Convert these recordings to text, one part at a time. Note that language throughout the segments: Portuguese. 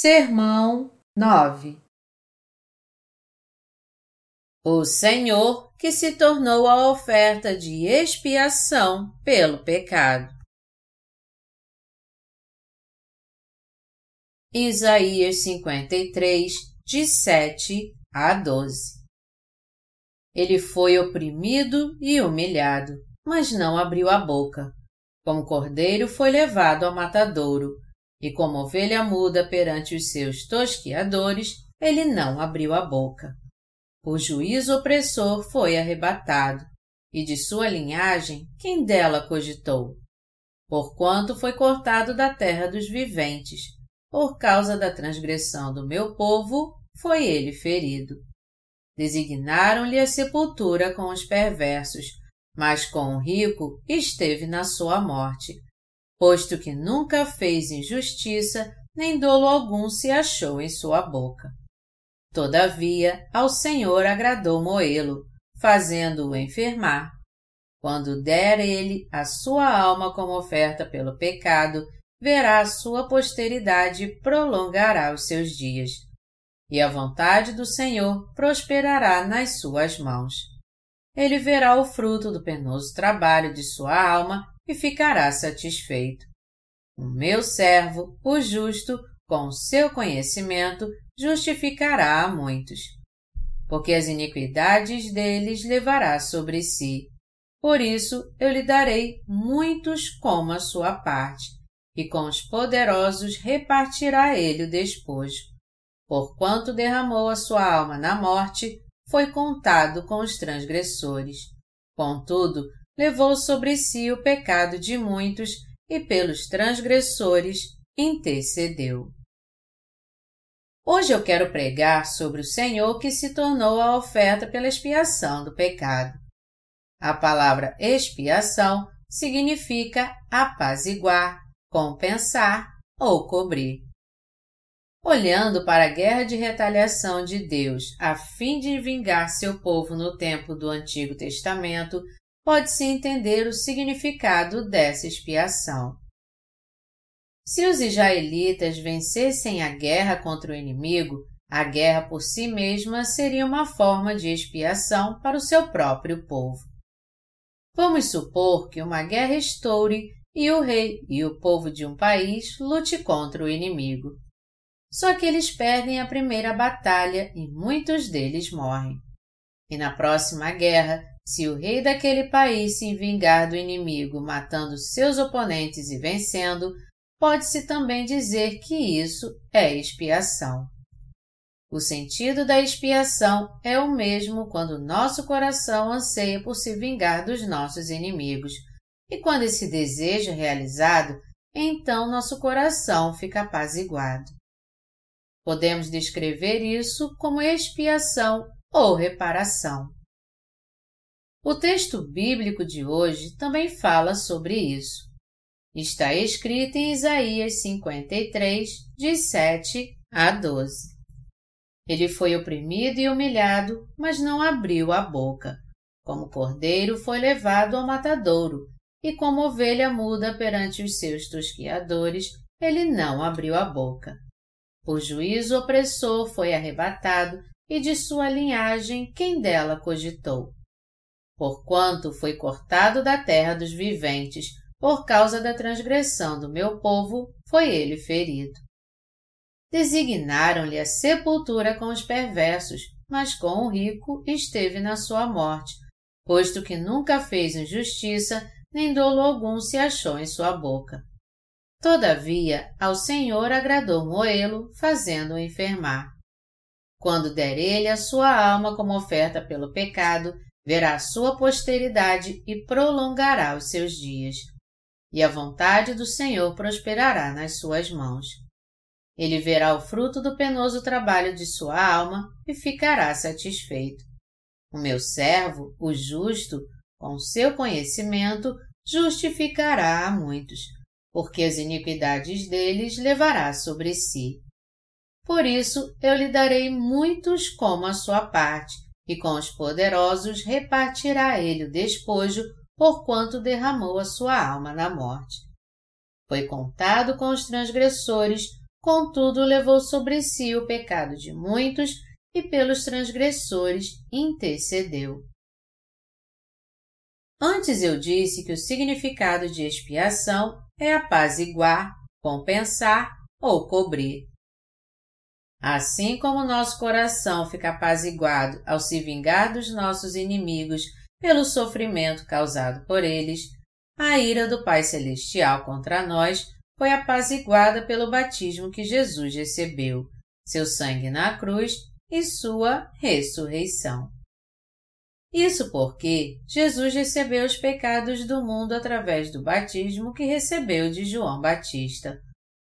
Sermão 9 O Senhor que se tornou a oferta de expiação pelo pecado. Isaías 53, de 7 a 12 Ele foi oprimido e humilhado, mas não abriu a boca. Como cordeiro foi levado ao matadouro e como ovelha muda perante os seus tosquiadores, ele não abriu a boca. O juízo opressor foi arrebatado, e de sua linhagem quem dela cogitou? Porquanto foi cortado da terra dos viventes, por causa da transgressão do meu povo, foi ele ferido. Designaram-lhe a sepultura com os perversos, mas com o rico esteve na sua morte, posto que nunca fez injustiça, nem dolo algum se achou em sua boca. Todavia, ao Senhor agradou Moelo, fazendo-o enfermar. Quando der ele a sua alma como oferta pelo pecado, verá a sua posteridade e prolongará os seus dias. E a vontade do Senhor prosperará nas suas mãos. Ele verá o fruto do penoso trabalho de sua alma e ficará satisfeito. O meu servo, o justo, com seu conhecimento, justificará a muitos. Porque as iniquidades deles levará sobre si. Por isso eu lhe darei muitos como a sua parte, e com os poderosos repartirá ele o despojo. Porquanto derramou a sua alma na morte, foi contado com os transgressores. Contudo, levou sobre si o pecado de muitos e pelos transgressores intercedeu. Hoje eu quero pregar sobre o Senhor que se tornou a oferta pela expiação do pecado. A palavra expiação significa apaziguar, compensar ou cobrir. Olhando para a guerra de retaliação de Deus a fim de vingar seu povo no tempo do Antigo Testamento, pode-se entender o significado dessa expiação. Se os israelitas vencessem a guerra contra o inimigo, a guerra por si mesma seria uma forma de expiação para o seu próprio povo. Vamos supor que uma guerra estoure e o rei e o povo de um país lute contra o inimigo. Só que eles perdem a primeira batalha e muitos deles morrem. E na próxima guerra, se o rei daquele país se vingar do inimigo matando seus oponentes e vencendo, pode-se também dizer que isso é expiação. O sentido da expiação é o mesmo quando nosso coração anseia por se vingar dos nossos inimigos, e quando esse desejo é realizado, então nosso coração fica apaziguado. Podemos descrever isso como expiação ou reparação. O texto bíblico de hoje também fala sobre isso. Está escrito em Isaías 53, de 7 a 12. Ele foi oprimido e humilhado, mas não abriu a boca. Como cordeiro foi levado ao matadouro, e como ovelha muda perante os seus tosquiadores, ele não abriu a boca. Por juízo opressor foi arrebatado, e de sua linhagem quem dela cogitou porquanto foi cortado da terra dos viventes, por causa da transgressão do meu povo, foi ele ferido. Designaram-lhe a sepultura com os perversos, mas com o rico esteve na sua morte, posto que nunca fez injustiça, nem dolo algum se achou em sua boca. Todavia, ao Senhor agradou Moelo, fazendo-o enfermar. Quando der ele a sua alma como oferta pelo pecado, verá sua posteridade e prolongará os seus dias. E a vontade do Senhor prosperará nas suas mãos. Ele verá o fruto do penoso trabalho de sua alma e ficará satisfeito. O meu servo, o justo, com seu conhecimento, justificará a muitos, porque as iniquidades deles levará sobre si. Por isso eu lhe darei muitos como a sua parte, e com os poderosos repartirá ele o despojo, porquanto derramou a sua alma na morte. Foi contado com os transgressores, contudo levou sobre si o pecado de muitos e pelos transgressores intercedeu. Antes eu disse que o significado de expiação é apaziguar, compensar ou cobrir. Assim como nosso coração fica apaziguado ao se vingar dos nossos inimigos pelo sofrimento causado por eles, a ira do Pai Celestial contra nós foi apaziguada pelo batismo que Jesus recebeu, seu sangue na cruz e sua ressurreição. Isso porque Jesus recebeu os pecados do mundo através do batismo que recebeu de João Batista.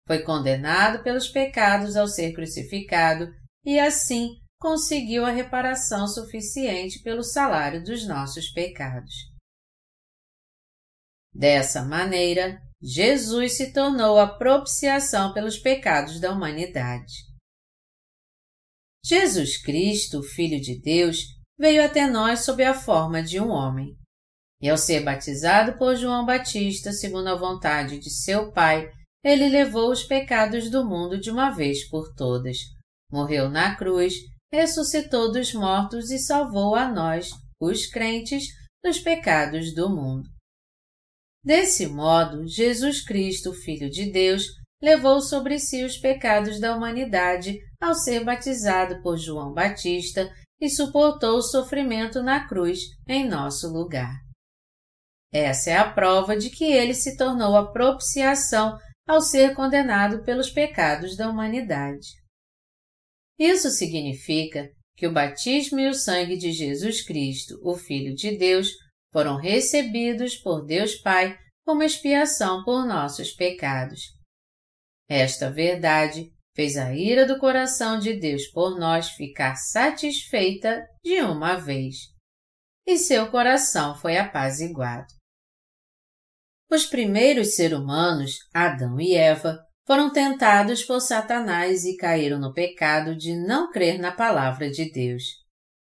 Foi condenado pelos pecados ao ser crucificado e, assim, conseguiu a reparação suficiente pelo salário dos nossos pecados. Dessa maneira, Jesus se tornou a propiciação pelos pecados da humanidade. Jesus Cristo, Filho de Deus, veio até nós sob a forma de um homem. E ao ser batizado por João Batista, segundo a vontade de seu Pai, ele levou os pecados do mundo de uma vez por todas. Morreu na cruz, ressuscitou dos mortos e salvou a nós, os crentes, dos pecados do mundo. Desse modo, Jesus Cristo, Filho de Deus, levou sobre si os pecados da humanidade ao ser batizado por João Batista e suportou o sofrimento na cruz em nosso lugar. Essa é a prova de que ele se tornou a propiciação ao ser condenado pelos pecados da humanidade. Isso significa que o batismo e o sangue de Jesus Cristo, o Filho de Deus, foram recebidos por Deus Pai como expiação por nossos pecados. Esta verdade fez a ira do coração de Deus por nós ficar satisfeita de uma vez, e seu coração foi apaziguado. Os primeiros seres humanos, Adão e Eva, foram tentados por Satanás e caíram no pecado de não crer na palavra de Deus.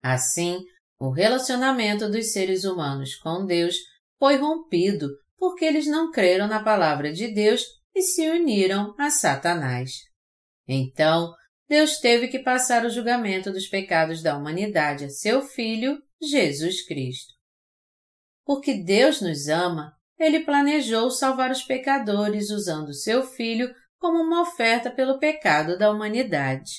Assim, o relacionamento dos seres humanos com Deus foi rompido porque eles não creram na palavra de Deus e se uniram a Satanás. Então, Deus teve que passar o julgamento dos pecados da humanidade a seu Filho, Jesus Cristo. Porque Deus nos ama, ele planejou salvar os pecadores usando seu Filho como uma oferta pelo pecado da humanidade.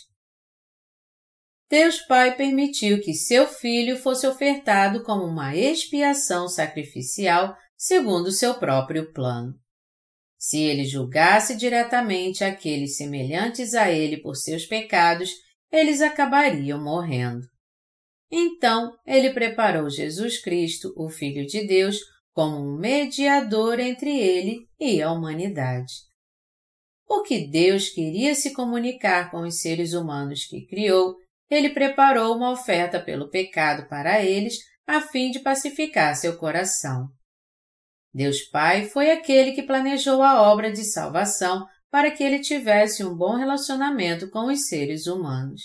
Deus Pai permitiu que seu Filho fosse ofertado como uma expiação sacrificial segundo seu próprio plano. Se ele julgasse diretamente aqueles semelhantes a ele por seus pecados, eles acabariam morrendo. Então, ele preparou Jesus Cristo, o Filho de Deus, como um mediador entre ele e a humanidade. Porque Deus queria se comunicar com os seres humanos que criou, ele preparou uma oferta pelo pecado para eles, a fim de pacificar seu coração. Deus Pai foi aquele que planejou a obra de salvação para que ele tivesse um bom relacionamento com os seres humanos.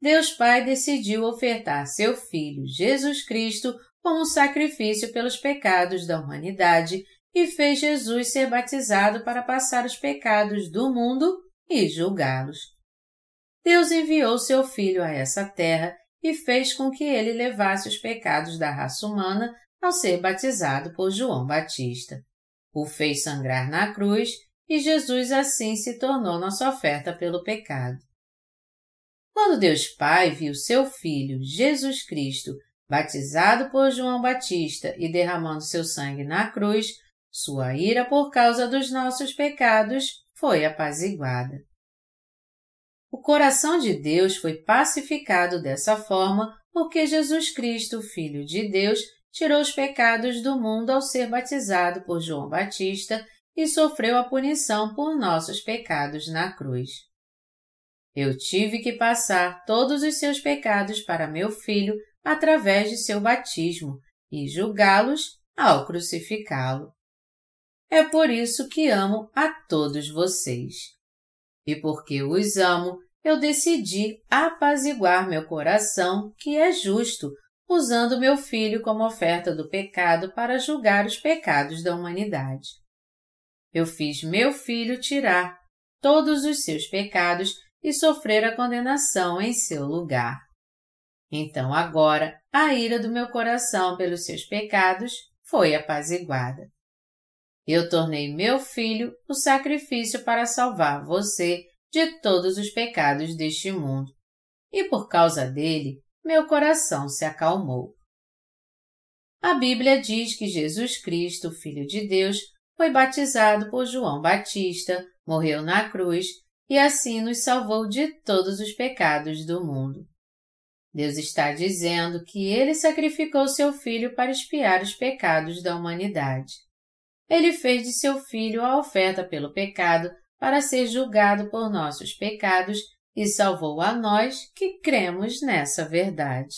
Deus Pai decidiu ofertar seu Filho, Jesus Cristo, como sacrifício pelos pecados da humanidade e fez Jesus ser batizado para passar os pecados do mundo e julgá-los. Deus enviou seu Filho a essa terra e fez com que ele levasse os pecados da raça humana ao ser batizado por João Batista. O fez sangrar na cruz e Jesus assim se tornou nossa oferta pelo pecado. Quando Deus Pai viu seu Filho, Jesus Cristo, batizado por João Batista e derramando seu sangue na cruz, sua ira por causa dos nossos pecados foi apaziguada. O coração de Deus foi pacificado dessa forma porque Jesus Cristo, Filho de Deus, tirou os pecados do mundo ao ser batizado por João Batista e sofreu a punição por nossos pecados na cruz. Eu tive que passar todos os seus pecados para meu filho através de seu batismo e julgá-los ao crucificá-lo. É por isso que amo a todos vocês. E porque os amo, eu decidi apaziguar meu coração, que é justo, usando meu filho como oferta do pecado para julgar os pecados da humanidade. Eu fiz meu filho tirar todos os seus pecados e sofrer a condenação em seu lugar. Então agora a ira do meu coração pelos seus pecados foi apaziguada. Eu tornei meu filho o sacrifício para salvar você de todos os pecados deste mundo, e por causa dele meu coração se acalmou. A Bíblia diz que Jesus Cristo, Filho de Deus, foi batizado por João Batista, morreu na cruz e assim nos salvou de todos os pecados do mundo. Deus está dizendo que ele sacrificou seu filho para expiar os pecados da humanidade. Ele fez de seu filho a oferta pelo pecado para ser julgado por nossos pecados e salvou a nós que cremos nessa verdade.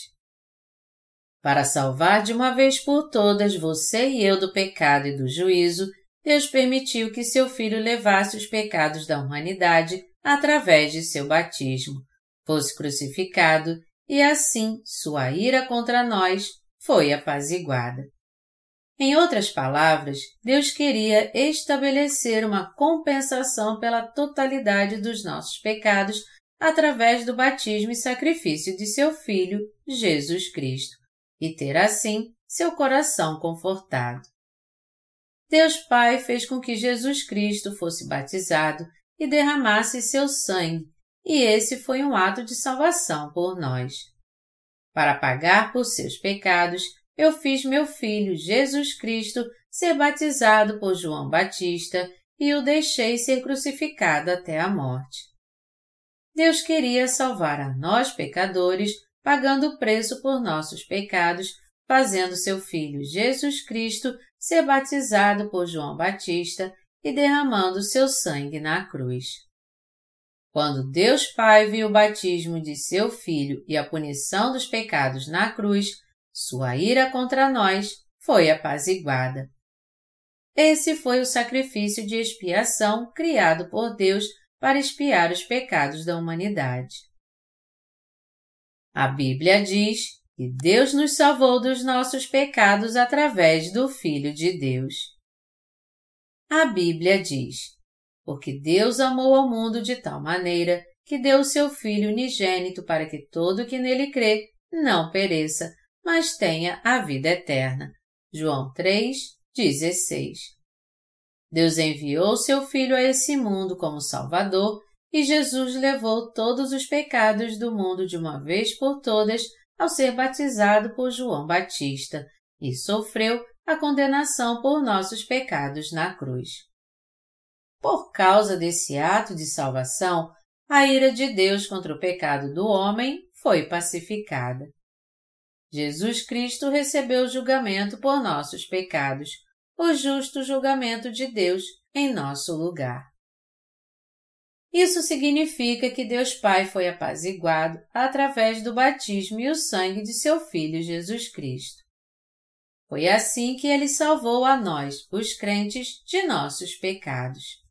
Para salvar de uma vez por todas você e eu do pecado e do juízo, Deus permitiu que seu filho levasse os pecados da humanidade através de seu batismo, fosse crucificado e assim sua ira contra nós foi apaziguada. Em outras palavras, Deus queria estabelecer uma compensação pela totalidade dos nossos pecados através do batismo e sacrifício de seu Filho, Jesus Cristo, e ter assim seu coração confortado. Deus Pai fez com que Jesus Cristo fosse batizado e derramasse seu sangue, e esse foi um ato de salvação por nós. Para pagar por seus pecados, eu fiz meu filho Jesus Cristo ser batizado por João Batista e o deixei ser crucificado até a morte. Deus queria salvar a nós pecadores, pagando o preço por nossos pecados, fazendo seu filho Jesus Cristo ser batizado por João Batista e derramando seu sangue na cruz. Quando Deus Pai viu o batismo de seu filho e a punição dos pecados na cruz, sua ira contra nós foi apaziguada. Esse foi o sacrifício de expiação criado por Deus para expiar os pecados da humanidade. A Bíblia diz que Deus nos salvou dos nossos pecados através do Filho de Deus. A Bíblia diz: Porque Deus amou ao mundo de tal maneira que deu o seu Filho unigênito para que todo que nele crê não pereça, mas tenha a vida eterna. João 3, 16. Deus enviou seu Filho a esse mundo como Salvador e Jesus levou todos os pecados do mundo de uma vez por todas ao ser batizado por João Batista e sofreu a condenação por nossos pecados na cruz. Por causa desse ato de salvação, a ira de Deus contra o pecado do homem foi pacificada. Jesus Cristo recebeu o julgamento por nossos pecados, o justo julgamento de Deus em nosso lugar. Isso significa que Deus Pai foi apaziguado através do batismo e o sangue de seu Filho Jesus Cristo. Foi assim que ele salvou a nós, os crentes, de nossos pecados.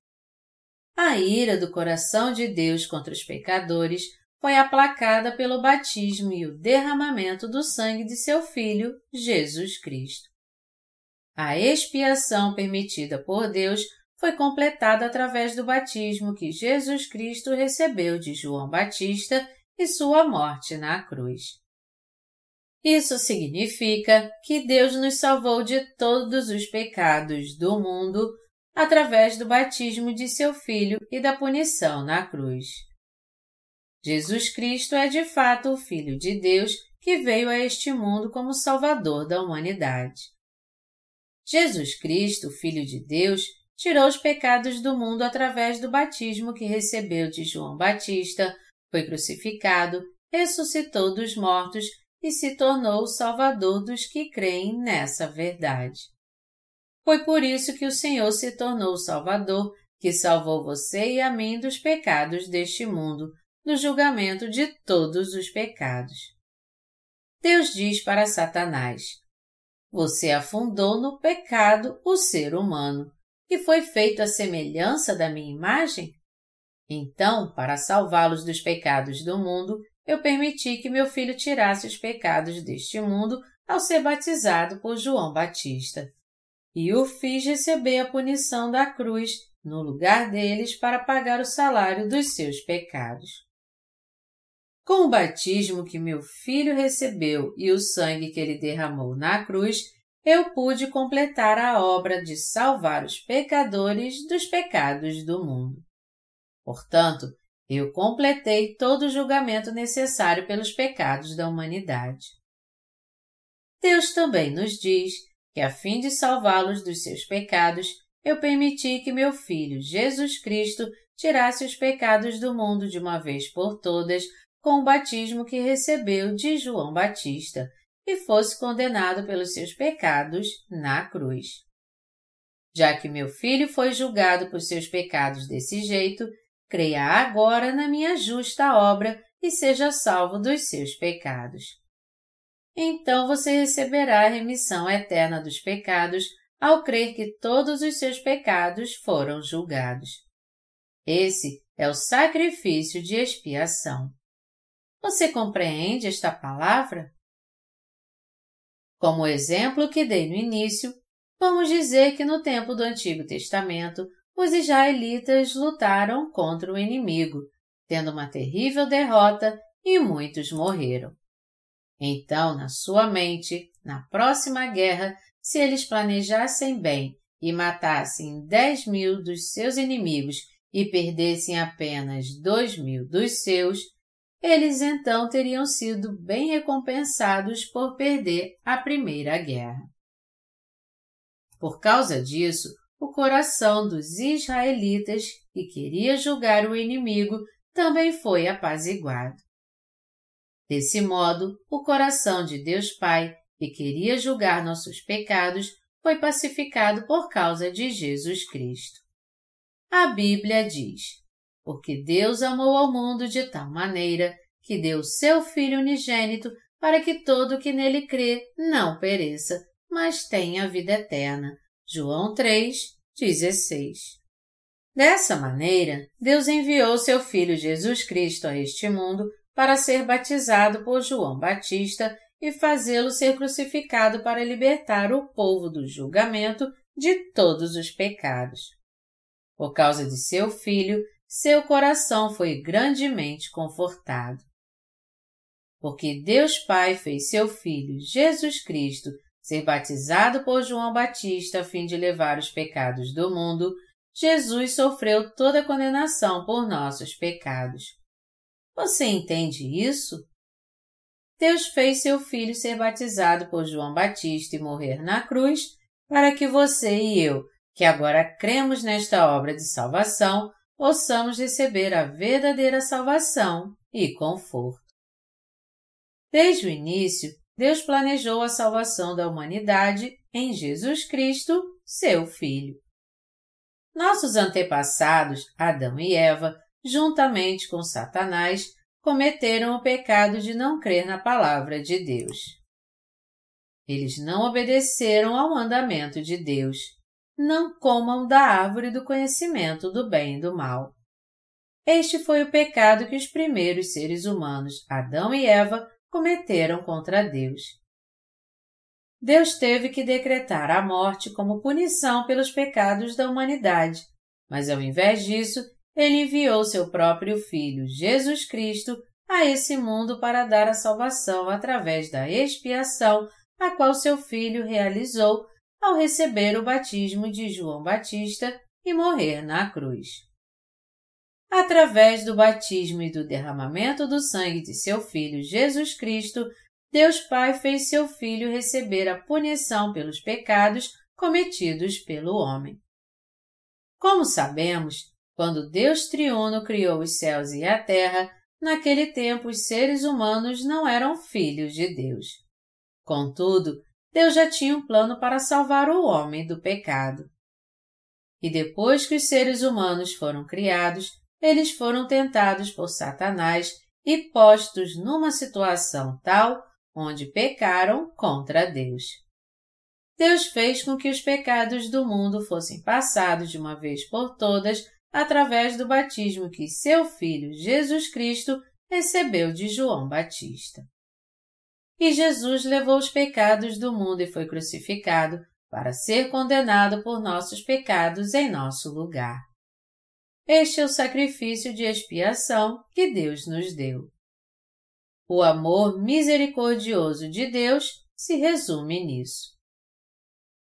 A ira do coração de Deus contra os pecadores foi aplacada pelo batismo e o derramamento do sangue de seu Filho, Jesus Cristo. A expiação permitida por Deus foi completada através do batismo que Jesus Cristo recebeu de João Batista e sua morte na cruz. Isso significa que Deus nos salvou de todos os pecados do mundo através do batismo de seu Filho e da punição na cruz. Jesus Cristo é de fato o Filho de Deus que veio a este mundo como Salvador da humanidade. Jesus Cristo, Filho de Deus, tirou os pecados do mundo através do batismo que recebeu de João Batista, foi crucificado, ressuscitou dos mortos e se tornou o Salvador dos que creem nessa verdade. Foi por isso que o Senhor se tornou o Salvador, que salvou você e a mim dos pecados deste mundo, do julgamento de todos os pecados. Deus diz para Satanás: você afundou no pecado o ser humano, e foi feito à semelhança da minha imagem? Então, para salvá-los dos pecados do mundo, eu permiti que meu filho tirasse os pecados deste mundo ao ser batizado por João Batista. E o fiz receber a punição da cruz, no lugar deles para pagar o salário dos seus pecados. Com o batismo que meu filho recebeu e o sangue que ele derramou na cruz, eu pude completar a obra de salvar os pecadores dos pecados do mundo. Portanto, eu completei todo o julgamento necessário pelos pecados da humanidade. Deus também nos diz que, a fim de salvá-los dos seus pecados, eu permiti que meu Filho Jesus Cristo tirasse os pecados do mundo de uma vez por todas com o batismo que recebeu de João Batista e fosse condenado pelos seus pecados na cruz. Já que meu filho foi julgado por seus pecados desse jeito, creia agora na minha justa obra e seja salvo dos seus pecados. Então você receberá a remissão eterna dos pecados ao crer que todos os seus pecados foram julgados. Esse é o sacrifício de expiação. Você compreende esta palavra? Como exemplo que dei no início, vamos dizer que no tempo do Antigo Testamento, os israelitas lutaram contra o inimigo, tendo uma terrível derrota e muitos morreram. Então, na sua mente, na próxima guerra, se eles planejassem bem e matassem dez mil dos seus inimigos e perdessem apenas dois mil dos seus, eles então teriam sido bem recompensados por perder a Primeira Guerra. Por causa disso, o coração dos israelitas, que queria julgar o inimigo, também foi apaziguado. Desse modo, o coração de Deus Pai, que queria julgar nossos pecados, foi pacificado por causa de Jesus Cristo. A Bíblia diz: porque Deus amou ao mundo de tal maneira que deu seu Filho unigênito para que todo que nele crê não pereça, mas tenha vida eterna. João 3, 16. Dessa maneira, Deus enviou seu Filho Jesus Cristo a este mundo para ser batizado por João Batista e fazê-lo ser crucificado para libertar o povo do julgamento de todos os pecados. Por causa de seu Filho, seu coração foi grandemente confortado. Porque Deus Pai fez seu Filho, Jesus Cristo, ser batizado por João Batista a fim de levar os pecados do mundo, Jesus sofreu toda a condenação por nossos pecados. Você entende isso? Deus fez seu Filho ser batizado por João Batista e morrer na cruz para que você e eu, que agora cremos nesta obra de salvação, possamos receber a verdadeira salvação e conforto. Desde o início, Deus planejou a salvação da humanidade em Jesus Cristo, seu Filho. Nossos antepassados, Adão e Eva, juntamente com Satanás, cometeram o pecado de não crer na palavra de Deus. Eles não obedeceram ao mandamento de Deus não comam da árvore do conhecimento do bem e do mal. Este foi o pecado que os primeiros seres humanos, Adão e Eva, cometeram contra Deus. Deus teve que decretar a morte como punição pelos pecados da humanidade, mas ao invés disso, ele enviou seu próprio Filho, Jesus Cristo, a esse mundo para dar a salvação através da expiação a qual seu Filho realizou ao receber o batismo de João Batista e morrer na cruz. Através do batismo e do derramamento do sangue de seu Filho Jesus Cristo, Deus Pai fez seu Filho receber a punição pelos pecados cometidos pelo homem. Como sabemos, quando Deus triuno criou os céus e a terra, naquele tempo os seres humanos não eram filhos de Deus. Contudo, Deus já tinha um plano para salvar o homem do pecado. E depois que os seres humanos foram criados, eles foram tentados por Satanás e postos numa situação tal onde pecaram contra Deus. Deus fez com que os pecados do mundo fossem passados de uma vez por todas através do batismo que seu Filho Jesus Cristo recebeu de João Batista. E Jesus levou os pecados do mundo e foi crucificado para ser condenado por nossos pecados em nosso lugar. este é o sacrifício de expiação que Deus nos deu. O amor misericordioso de Deus se resume nisso.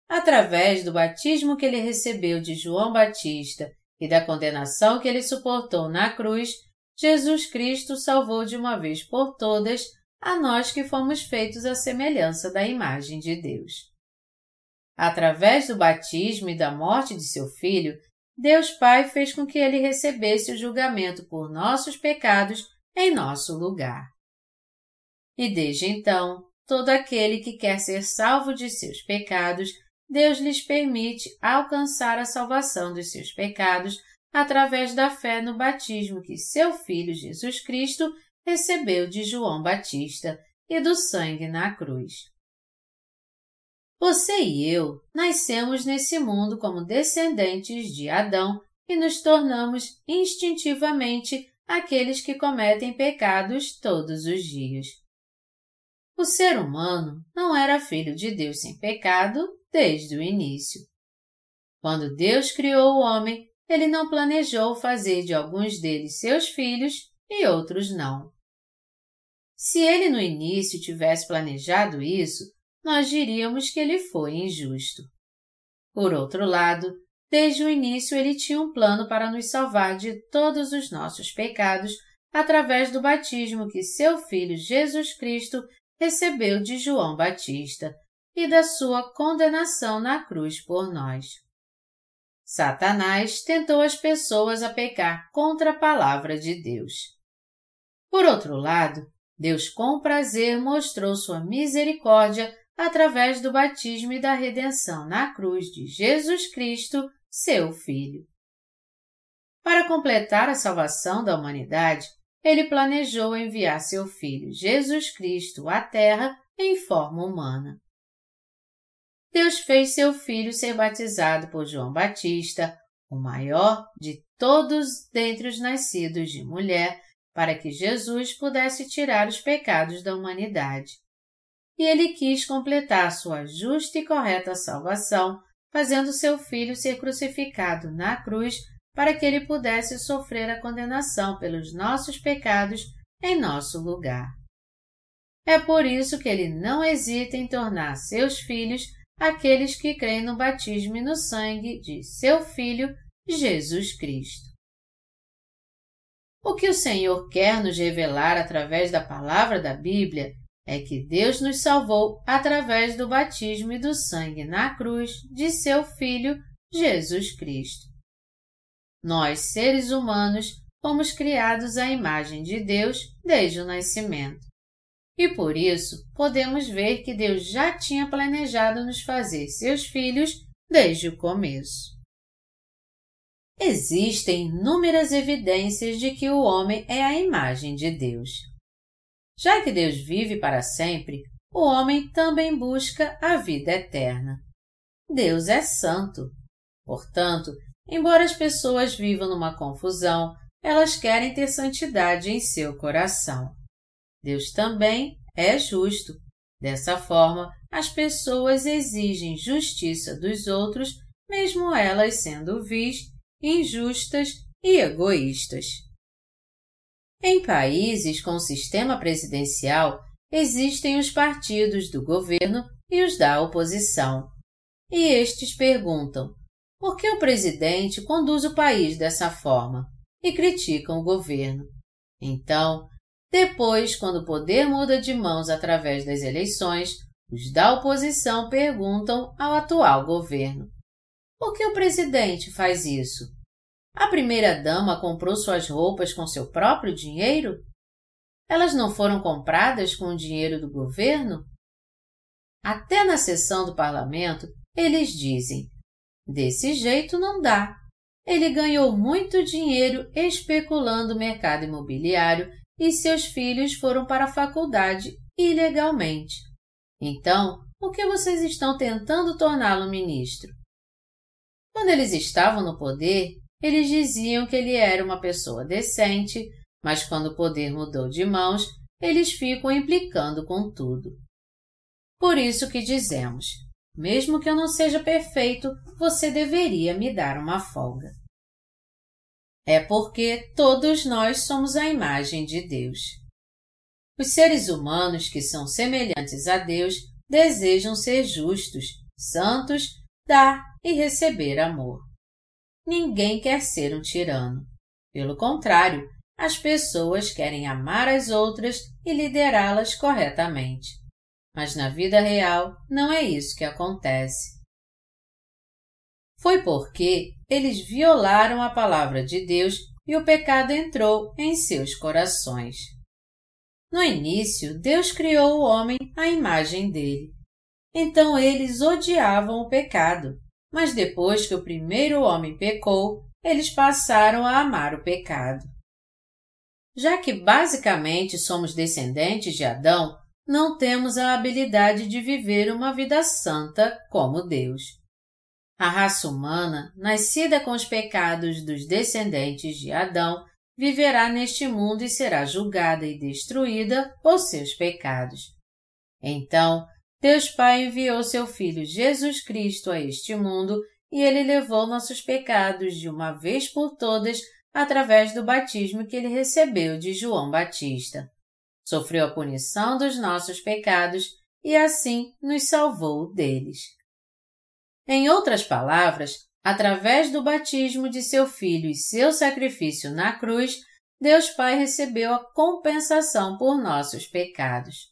Através do batismo que ele recebeu de João Batista e da condenação que ele suportou na cruz, Jesus Cristo salvou de uma vez por todas a nós que fomos feitos à semelhança da imagem de Deus. Através do batismo e da morte de seu filho, Deus Pai fez com que ele recebesse o julgamento por nossos pecados em nosso lugar. E desde então, todo aquele que quer ser salvo de seus pecados, Deus lhes permite alcançar a salvação dos seus pecados através da fé no batismo que seu Filho Jesus Cristo recebeu de João Batista e do sangue na cruz. Você e eu nascemos nesse mundo como descendentes de Adão e nos tornamos instintivamente aqueles que cometem pecados todos os dias. O ser humano não era filho de Deus sem pecado desde o início. Quando Deus criou o homem, ele não planejou fazer de alguns deles seus filhos e outros não. Se ele no início tivesse planejado isso, nós diríamos que ele foi injusto. Por outro lado, desde o início ele tinha um plano para nos salvar de todos os nossos pecados através do batismo que seu filho Jesus Cristo recebeu de João Batista e da sua condenação na cruz por nós. Satanás tentou as pessoas a pecar contra a palavra de Deus. Por outro lado, Deus com prazer mostrou sua misericórdia através do batismo e da redenção na cruz de Jesus Cristo, seu Filho. Para completar a salvação da humanidade, ele planejou enviar seu Filho Jesus Cristo à Terra em forma humana. Deus fez seu filho ser batizado por João Batista, o maior de todos dentre os nascidos de mulher, para que Jesus pudesse tirar os pecados da humanidade. E ele quis completar sua justa e correta salvação, fazendo seu filho ser crucificado na cruz para que ele pudesse sofrer a condenação pelos nossos pecados em nosso lugar. É por isso que ele não hesita em tornar seus filhos aqueles que creem no batismo e no sangue de seu Filho, Jesus Cristo. O que o Senhor quer nos revelar através da palavra da Bíblia é que Deus nos salvou através do batismo e do sangue na cruz de seu Filho, Jesus Cristo. Nós, seres humanos, fomos criados à imagem de Deus desde o nascimento. E por isso podemos ver que Deus já tinha planejado nos fazer seus filhos desde o começo. Existem inúmeras evidências de que o homem é a imagem de Deus. Já que Deus vive para sempre, o homem também busca a vida eterna. Deus é santo. Portanto, embora as pessoas vivam numa confusão, elas querem ter santidade em seu coração. Deus também é justo. Dessa forma, as pessoas exigem justiça dos outros, mesmo elas sendo vis, injustas e egoístas. Em países com sistema presidencial, existem os partidos do governo e os da oposição. E estes perguntam: por que o presidente conduz o país dessa forma? E criticam o governo. Então, depois, quando o poder muda de mãos através das eleições, os da oposição perguntam ao atual governo: por que o presidente faz isso? A primeira-dama comprou suas roupas com seu próprio dinheiro? Elas não foram compradas com o dinheiro do governo? Até na sessão do parlamento, eles dizem: desse jeito não dá. Ele ganhou muito dinheiro especulando o mercado imobiliário e seus filhos foram para a faculdade ilegalmente. Então, por que vocês estão tentando torná-lo ministro? Quando eles estavam no poder, eles diziam que ele era uma pessoa decente, mas quando o poder mudou de mãos, eles ficam implicando com tudo. Por isso que dizemos: mesmo que eu não seja perfeito, você deveria me dar uma folga. É porque todos nós somos a imagem de Deus. Os seres humanos que são semelhantes a Deus desejam ser justos, santos, dar e receber amor. Ninguém quer ser um tirano. Pelo contrário, as pessoas querem amar as outras e liderá-las corretamente. Mas na vida real não é isso que acontece. Foi porque eles violaram a palavra de Deus e o pecado entrou em seus corações. No início, Deus criou o homem à imagem dele. Então eles odiavam o pecado, mas depois que o primeiro homem pecou, eles passaram a amar o pecado. Já que basicamente somos descendentes de Adão, não temos a habilidade de viver uma vida santa como Deus. A raça humana, nascida com os pecados dos descendentes de Adão, viverá neste mundo e será julgada e destruída por seus pecados. Então, Deus Pai enviou seu Filho Jesus Cristo a este mundo e ele levou nossos pecados de uma vez por todas através do batismo que ele recebeu de João Batista. Sofreu a punição dos nossos pecados e assim nos salvou deles. Em outras palavras, através do batismo de seu filho e seu sacrifício na cruz, Deus Pai recebeu a compensação por nossos pecados.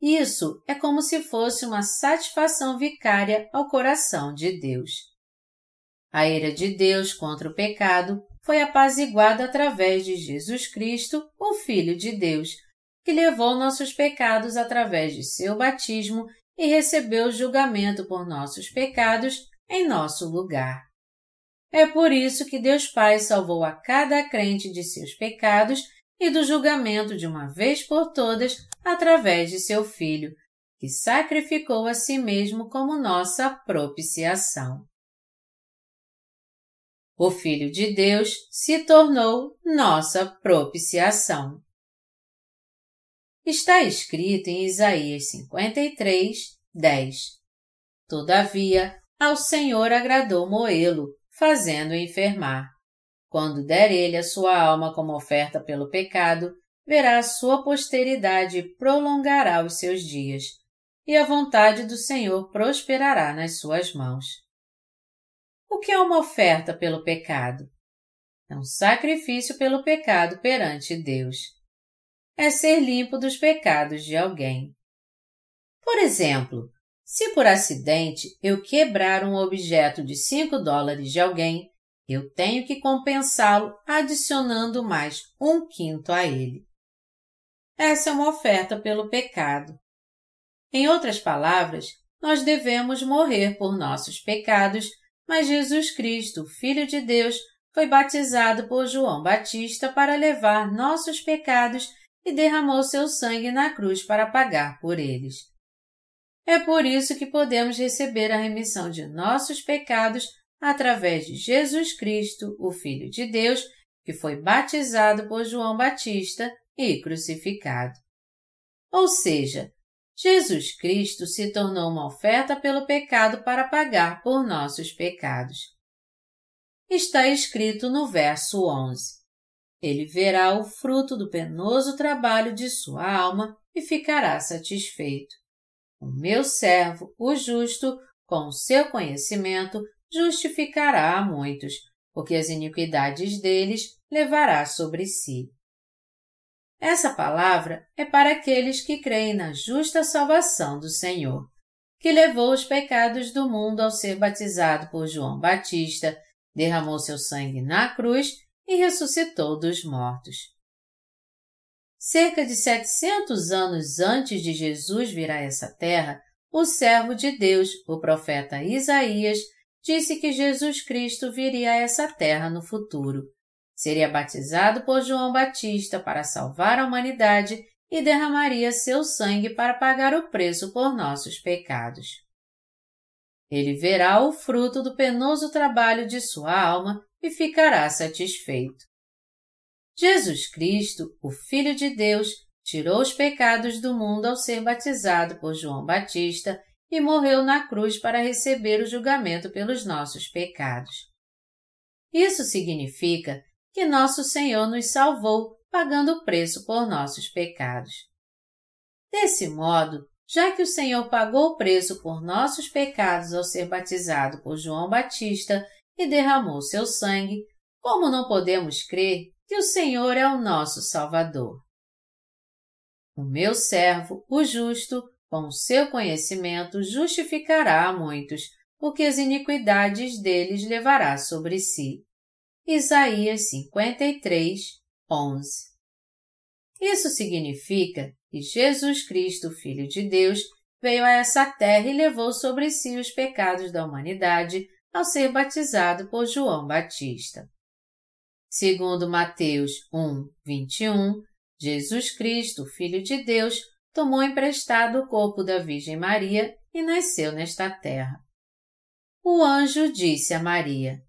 Isso é como se fosse uma satisfação vicária ao coração de Deus. A ira de Deus contra o pecado foi apaziguada através de Jesus Cristo, o Filho de Deus, que levou nossos pecados através de seu batismo e recebeu o julgamento por nossos pecados em nosso lugar. É por isso que Deus Pai salvou a cada crente de seus pecados e do julgamento de uma vez por todas através de seu Filho, que sacrificou a si mesmo como nossa propiciação. O Filho de Deus se tornou nossa propiciação. Está escrito em Isaías 53, 10. Todavia, ao Senhor agradou moê-lo, fazendo-o enfermar. Quando der ele a sua alma como oferta pelo pecado, verá a sua posteridade e prolongará os seus dias, e a vontade do Senhor prosperará nas suas mãos. O que é uma oferta pelo pecado? É um sacrifício pelo pecado perante Deus é ser limpo dos pecados de alguém. Por exemplo, se por acidente eu quebrar um objeto de 5 dólares de alguém, eu tenho que compensá-lo adicionando mais um quinto a ele. Essa é uma oferta pelo pecado. Em outras palavras, nós devemos morrer por nossos pecados, mas Jesus Cristo, Filho de Deus, foi batizado por João Batista para levar nossos pecados e derramou seu sangue na cruz para pagar por eles. É por isso que podemos receber a remissão de nossos pecados através de Jesus Cristo, o Filho de Deus, que foi batizado por João Batista e crucificado. Ou seja, Jesus Cristo se tornou uma oferta pelo pecado para pagar por nossos pecados. Está escrito no verso 11: ele verá o fruto do penoso trabalho de sua alma e ficará satisfeito. O meu servo, o justo, com seu conhecimento, justificará a muitos, porque as iniquidades deles levará sobre si. Essa palavra é para aqueles que creem na justa salvação do Senhor, que levou os pecados do mundo ao ser batizado por João Batista, derramou seu sangue na cruz e ressuscitou dos mortos. Cerca de 700 anos antes de Jesus vir a essa terra, o servo de Deus, o profeta Isaías, disse que Jesus Cristo viria a essa terra no futuro. Seria batizado por João Batista para salvar a humanidade e derramaria seu sangue para pagar o preço por nossos pecados. Ele verá o fruto do penoso trabalho de sua alma e ficará satisfeito. Jesus Cristo, o Filho de Deus, tirou os pecados do mundo ao ser batizado por João Batista e morreu na cruz para receber o julgamento pelos nossos pecados. Isso significa que nosso Senhor nos salvou pagando o preço por nossos pecados. Desse modo, já que o Senhor pagou o preço por nossos pecados ao ser batizado por João Batista e derramou seu sangue, como não podemos crer que o Senhor é o nosso Salvador? O meu servo, o justo, com o seu conhecimento, justificará a muitos, porque as iniquidades deles levará sobre si. Isaías 53, 11 Isso significa que Jesus Cristo, Filho de Deus, veio a essa terra e levou sobre si os pecados da humanidade ao ser batizado por João Batista. Segundo Mateus 1, 21, Jesus Cristo, Filho de Deus, tomou emprestado o corpo da Virgem Maria e nasceu nesta terra. O anjo disse a Maria: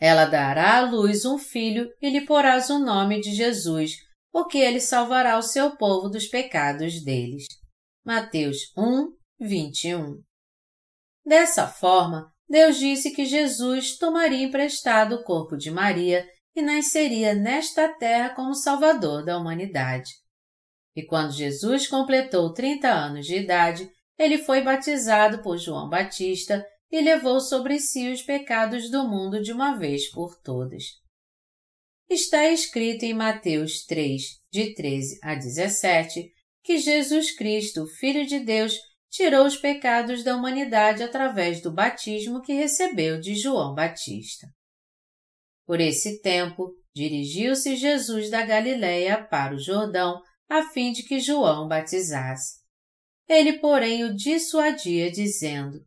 Ela dará à luz um filho e lhe porás o nome de Jesus, porque ele salvará o seu povo dos pecados deles. Mateus 1, 21. Dessa forma, Deus disse que Jesus tomaria emprestado o corpo de Maria e nasceria nesta terra como Salvador da humanidade. E quando Jesus completou 30 anos de idade, ele foi batizado por João Batista e levou sobre si os pecados do mundo de uma vez por todas. Está escrito em Mateus 3, de 13 a 17, que Jesus Cristo, Filho de Deus, tirou os pecados da humanidade através do batismo que recebeu de João Batista. Por esse tempo, dirigiu-se Jesus da Galiléia para o Jordão, a fim de que João batizasse. Ele, porém, o dissuadia, dizendo: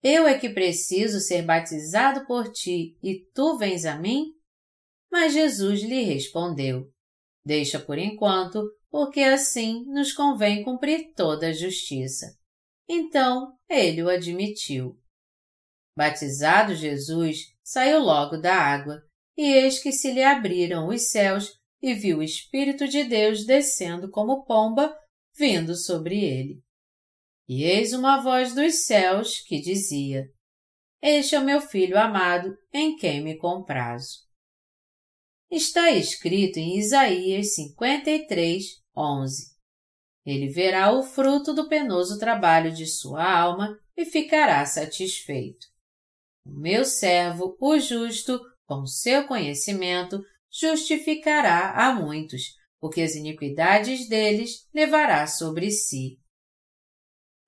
Eu é que preciso ser batizado por ti, e tu vens a mim? Mas Jesus lhe respondeu: Deixa por enquanto, porque assim nos convém cumprir toda a justiça. Então ele o admitiu. Batizado Jesus, saiu logo da água, e eis que se lhe abriram os céus, e viu o Espírito de Deus descendo como pomba, vindo sobre ele. E eis uma voz dos céus que dizia: Este é o meu filho amado, em quem me comprazo. Está escrito em Isaías 53, 11. Ele verá o fruto do penoso trabalho de sua alma e ficará satisfeito. O meu servo, o justo, com seu conhecimento, justificará a muitos, porque as iniquidades deles levará sobre si.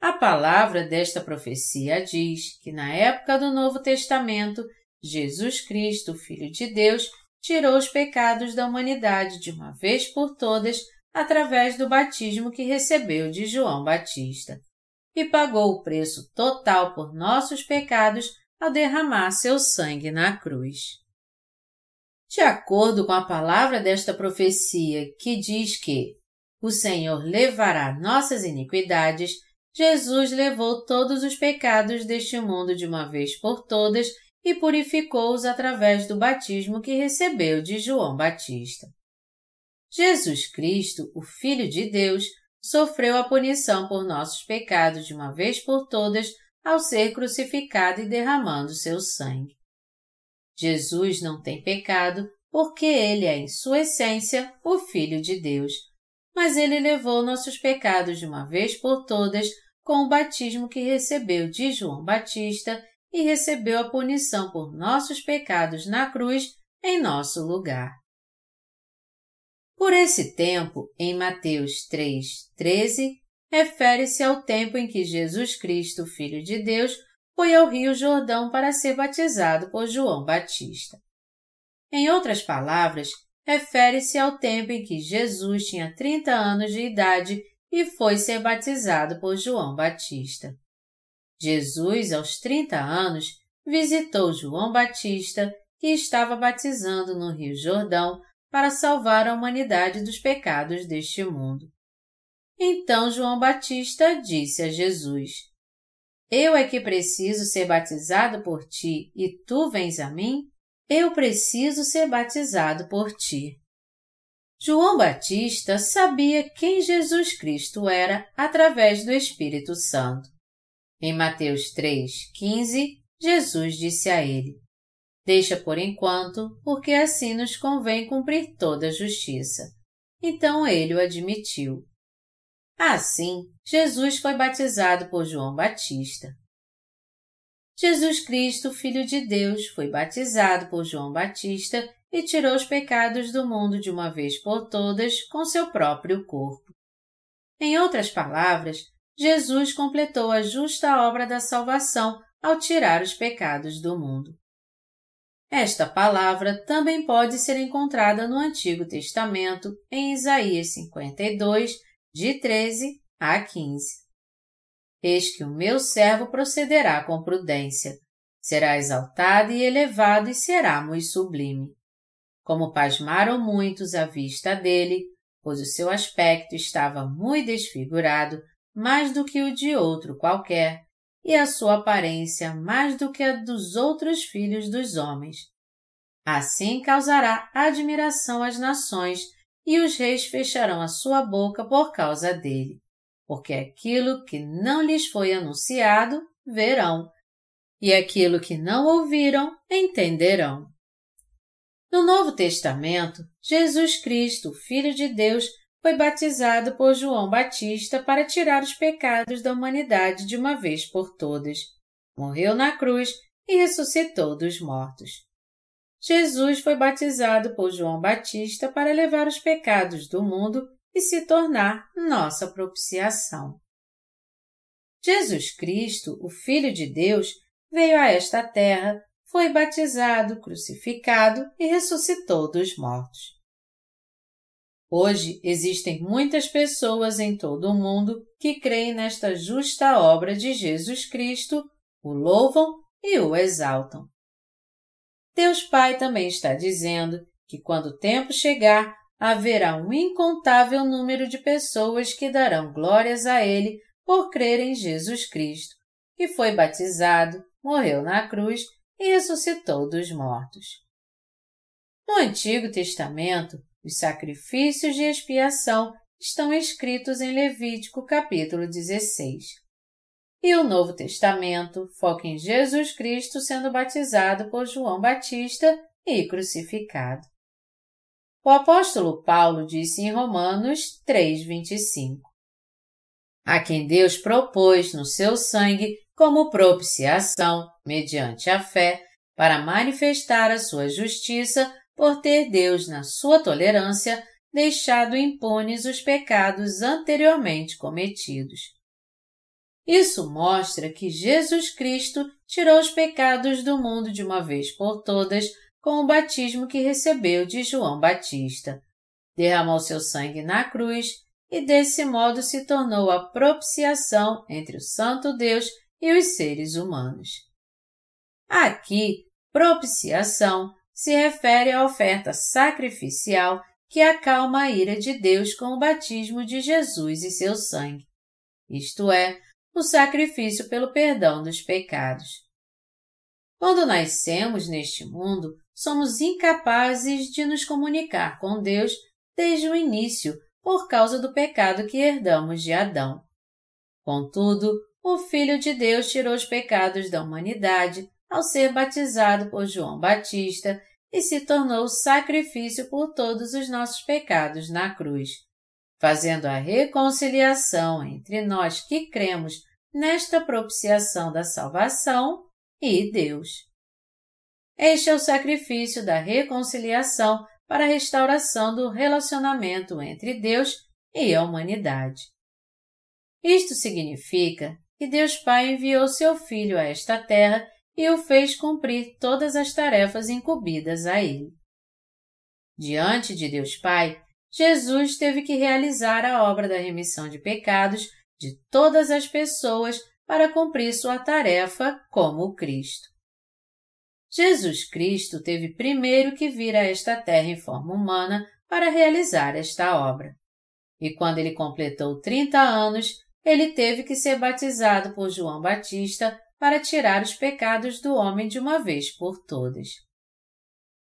A palavra desta profecia diz que na época do Novo Testamento, Jesus Cristo, Filho de Deus, tirou os pecados da humanidade de uma vez por todas através do batismo que recebeu de João Batista e pagou o preço total por nossos pecados ao derramar seu sangue na cruz. De acordo com a palavra desta profecia, que diz que o Senhor levará nossas iniquidades, Jesus levou todos os pecados deste mundo de uma vez por todas e purificou-os através do batismo que recebeu de João Batista. Jesus Cristo, o Filho de Deus, sofreu a punição por nossos pecados de uma vez por todas ao ser crucificado e derramando seu sangue. Jesus não tem pecado porque ele é, em sua essência, o Filho de Deus, mas ele levou nossos pecados de uma vez por todas com o batismo que recebeu de João Batista e recebeu a punição por nossos pecados na cruz em nosso lugar. Por esse tempo, em Mateus 3, 13, refere-se ao tempo em que Jesus Cristo, Filho de Deus, foi ao Rio Jordão para ser batizado por João Batista. Em outras palavras, refere-se ao tempo em que Jesus tinha 30 anos de idade e foi ser batizado por João Batista. Jesus, aos 30 anos, visitou João Batista, que estava batizando no Rio Jordão para salvar a humanidade dos pecados deste mundo. Então João Batista disse a Jesus: Eu é que preciso ser batizado por ti e tu vens a mim? Eu preciso ser batizado por ti. João Batista sabia quem Jesus Cristo era através do Espírito Santo. Em Mateus 3, 15, Jesus disse a ele: Deixa por enquanto, porque assim nos convém cumprir toda a justiça. Então ele o admitiu. Assim, Jesus foi batizado por João Batista. Jesus Cristo, Filho de Deus, foi batizado por João Batista e tirou os pecados do mundo de uma vez por todas com seu próprio corpo. Em outras palavras, Jesus completou a justa obra da salvação ao tirar os pecados do mundo. Esta palavra também pode ser encontrada no Antigo Testamento, em Isaías 52, de 13 a 15. Eis que o meu servo procederá com prudência, será exaltado e elevado e será muito sublime. Como pasmaram muitos à vista dele, pois o seu aspecto estava muito desfigurado, mais do que o de outro qualquer, e a sua aparência mais do que a dos outros filhos dos homens. Assim causará admiração às nações, e os reis fecharão a sua boca por causa dele, porque aquilo que não lhes foi anunciado, verão, e aquilo que não ouviram, entenderão. No Novo Testamento, Jesus Cristo, Filho de Deus, foi batizado por João Batista para tirar os pecados da humanidade de uma vez por todas. Morreu na cruz e ressuscitou dos mortos. Jesus foi batizado por João Batista para levar os pecados do mundo e se tornar nossa propiciação. Jesus Cristo, o Filho de Deus, veio a esta terra, foi batizado, crucificado e ressuscitou dos mortos. Hoje existem muitas pessoas em todo o mundo que creem nesta justa obra de Jesus Cristo, o louvam e o exaltam. Deus Pai também está dizendo que quando o tempo chegar, haverá um incontável número de pessoas que darão glórias a Ele por crer em Jesus Cristo, que foi batizado, morreu na cruz e ressuscitou dos mortos. No Antigo Testamento, os sacrifícios de expiação estão escritos em Levítico capítulo 16. E o Novo Testamento foca em Jesus Cristo sendo batizado por João Batista e crucificado. O apóstolo Paulo disse em Romanos 3:25: A quem Deus propôs no seu sangue como propiciação, mediante a fé, para manifestar a sua justiça por ter Deus, na sua tolerância, deixado impunes os pecados anteriormente cometidos. Isso mostra que Jesus Cristo tirou os pecados do mundo de uma vez por todas com o batismo que recebeu de João Batista. Derramou seu sangue na cruz e desse modo se tornou a propiciação entre o Santo Deus e os seres humanos. Aqui, propiciação se refere à oferta sacrificial que acalma a ira de Deus com o batismo de Jesus e seu sangue, isto é, o sacrifício pelo perdão dos pecados. Quando nascemos neste mundo, somos incapazes de nos comunicar com Deus desde o início por causa do pecado que herdamos de Adão. Contudo, o Filho de Deus tirou os pecados da humanidade ao ser batizado por João Batista e se tornou sacrifício por todos os nossos pecados na cruz, fazendo a reconciliação entre nós que cremos nesta propiciação da salvação e Deus. Este é o sacrifício da reconciliação para a restauração do relacionamento entre Deus e a humanidade. Isto significa que Deus Pai enviou seu Filho a esta terra e o fez cumprir todas as tarefas incumbidas a ele. Diante de Deus Pai, Jesus teve que realizar a obra da remissão de pecados de todas as pessoas para cumprir sua tarefa como Cristo. Jesus Cristo teve primeiro que vir a esta terra em forma humana para realizar esta obra. E quando ele completou 30 anos, ele teve que ser batizado por João Batista para tirar os pecados do homem de uma vez por todas.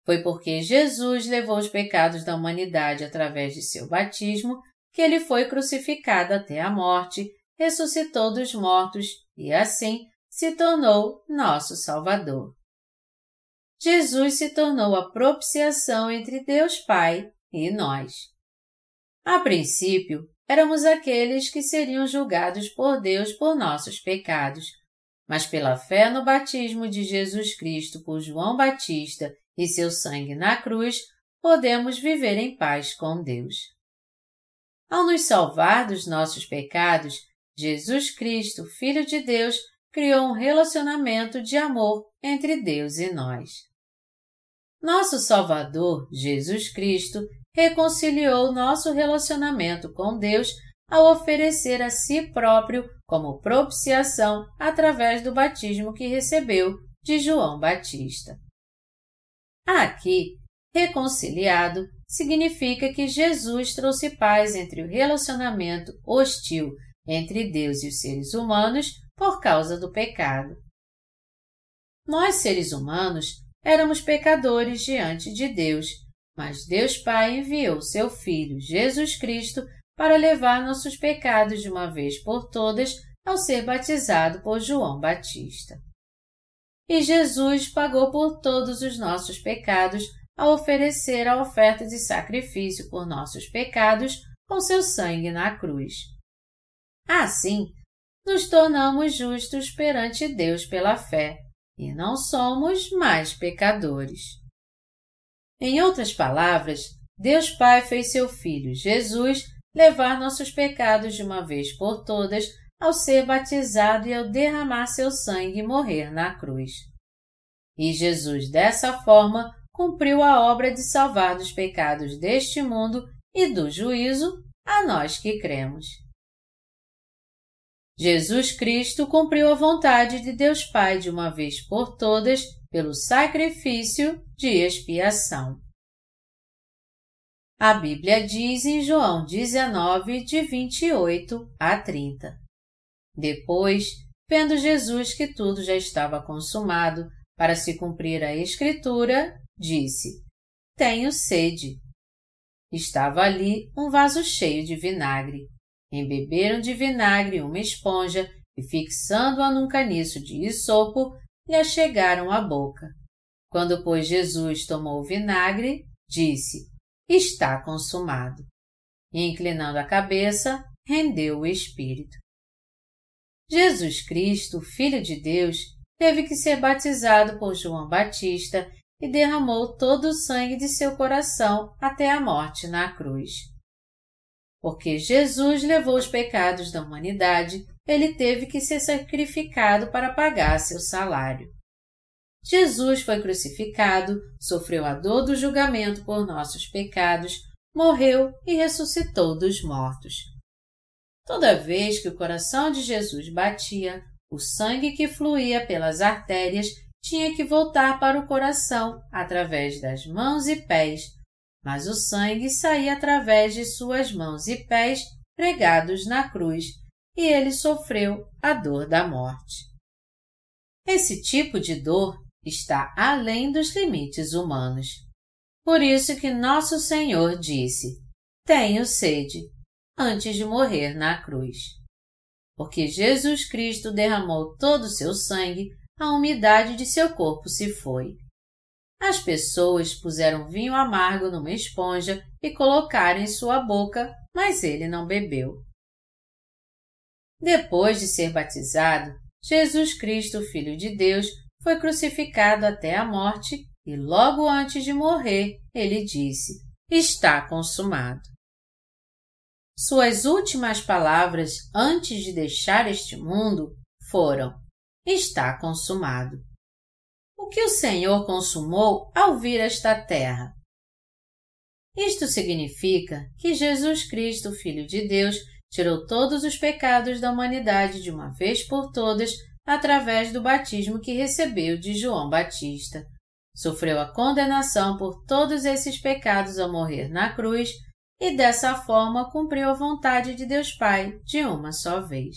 Foi porque Jesus levou os pecados da humanidade através de seu batismo que ele foi crucificado até a morte, ressuscitou dos mortos e, assim, se tornou nosso Salvador. Jesus se tornou a propiciação entre Deus Pai e nós. A princípio, éramos aqueles que seriam julgados por Deus por nossos pecados, mas pela fé no batismo de Jesus Cristo por João Batista e seu sangue na cruz, podemos viver em paz com Deus. Ao nos salvar dos nossos pecados, Jesus Cristo, Filho de Deus, criou um relacionamento de amor entre Deus e nós. Nosso Salvador, Jesus Cristo, reconciliou nosso relacionamento com Deus ao oferecer a si próprio como propiciação através do batismo que recebeu de João Batista. Aqui, reconciliado significa que Jesus trouxe paz entre o relacionamento hostil entre Deus e os seres humanos por causa do pecado. Nós, seres humanos, éramos pecadores diante de Deus, mas Deus Pai enviou seu Filho, Jesus Cristo, para levar nossos pecados de uma vez por todas ao ser batizado por João Batista. E Jesus pagou por todos os nossos pecados ao oferecer a oferta de sacrifício por nossos pecados com seu sangue na cruz. Assim, nos tornamos justos perante Deus pela fé e não somos mais pecadores. Em outras palavras, Deus Pai fez seu Filho, Jesus, levar nossos pecados de uma vez por todas ao ser batizado e ao derramar seu sangue e morrer na cruz. E Jesus, dessa forma, cumpriu a obra de salvar dos pecados deste mundo e do juízo a nós que cremos. Jesus Cristo cumpriu a vontade de Deus Pai de uma vez por todas pelo sacrifício de expiação. A Bíblia diz em João 19, de 28 a 30. Depois, vendo Jesus que tudo já estava consumado, para se cumprir a Escritura, disse: Tenho sede. Estava ali um vaso cheio de vinagre. Embeberam de vinagre uma esponja e, fixando-a num caniço de isopo, lhe achegaram a boca. Quando, pois, Jesus tomou o vinagre, disse: Está consumado. E, inclinando a cabeça, rendeu o espírito. Jesus Cristo, Filho de Deus, teve que ser batizado por João Batista e derramou todo o sangue de seu coração até a morte na cruz. Porque Jesus levou os pecados da humanidade, ele teve que ser sacrificado para pagar seu salário. Jesus foi crucificado, sofreu a dor do julgamento por nossos pecados, morreu e ressuscitou dos mortos. Toda vez que o coração de Jesus batia, o sangue que fluía pelas artérias tinha que voltar para o coração através das mãos e pés, mas o sangue saía através de suas mãos e pés pregados na cruz e ele sofreu a dor da morte. Esse tipo de dor está além dos limites humanos. Por isso que nosso Senhor disse: Tenho sede, antes de morrer na cruz. Porque Jesus Cristo derramou todo o seu sangue a umidade de seu corpo se foi. As pessoas puseram vinho amargo numa esponja e colocaram em sua boca, mas ele não bebeu. Depois de ser batizado, Jesus Cristo, Filho de Deus, foi crucificado até a morte e logo antes de morrer, ele disse: Está consumado. Suas últimas palavras antes de deixar este mundo foram: está consumado. O que o Senhor consumou ao vir esta terra? Isto significa que Jesus Cristo, Filho de Deus, tirou todos os pecados da humanidade de uma vez por todas através do batismo que recebeu de João Batista. Sofreu a condenação por todos esses pecados ao morrer na cruz e dessa forma cumpriu a vontade de Deus Pai de uma só vez.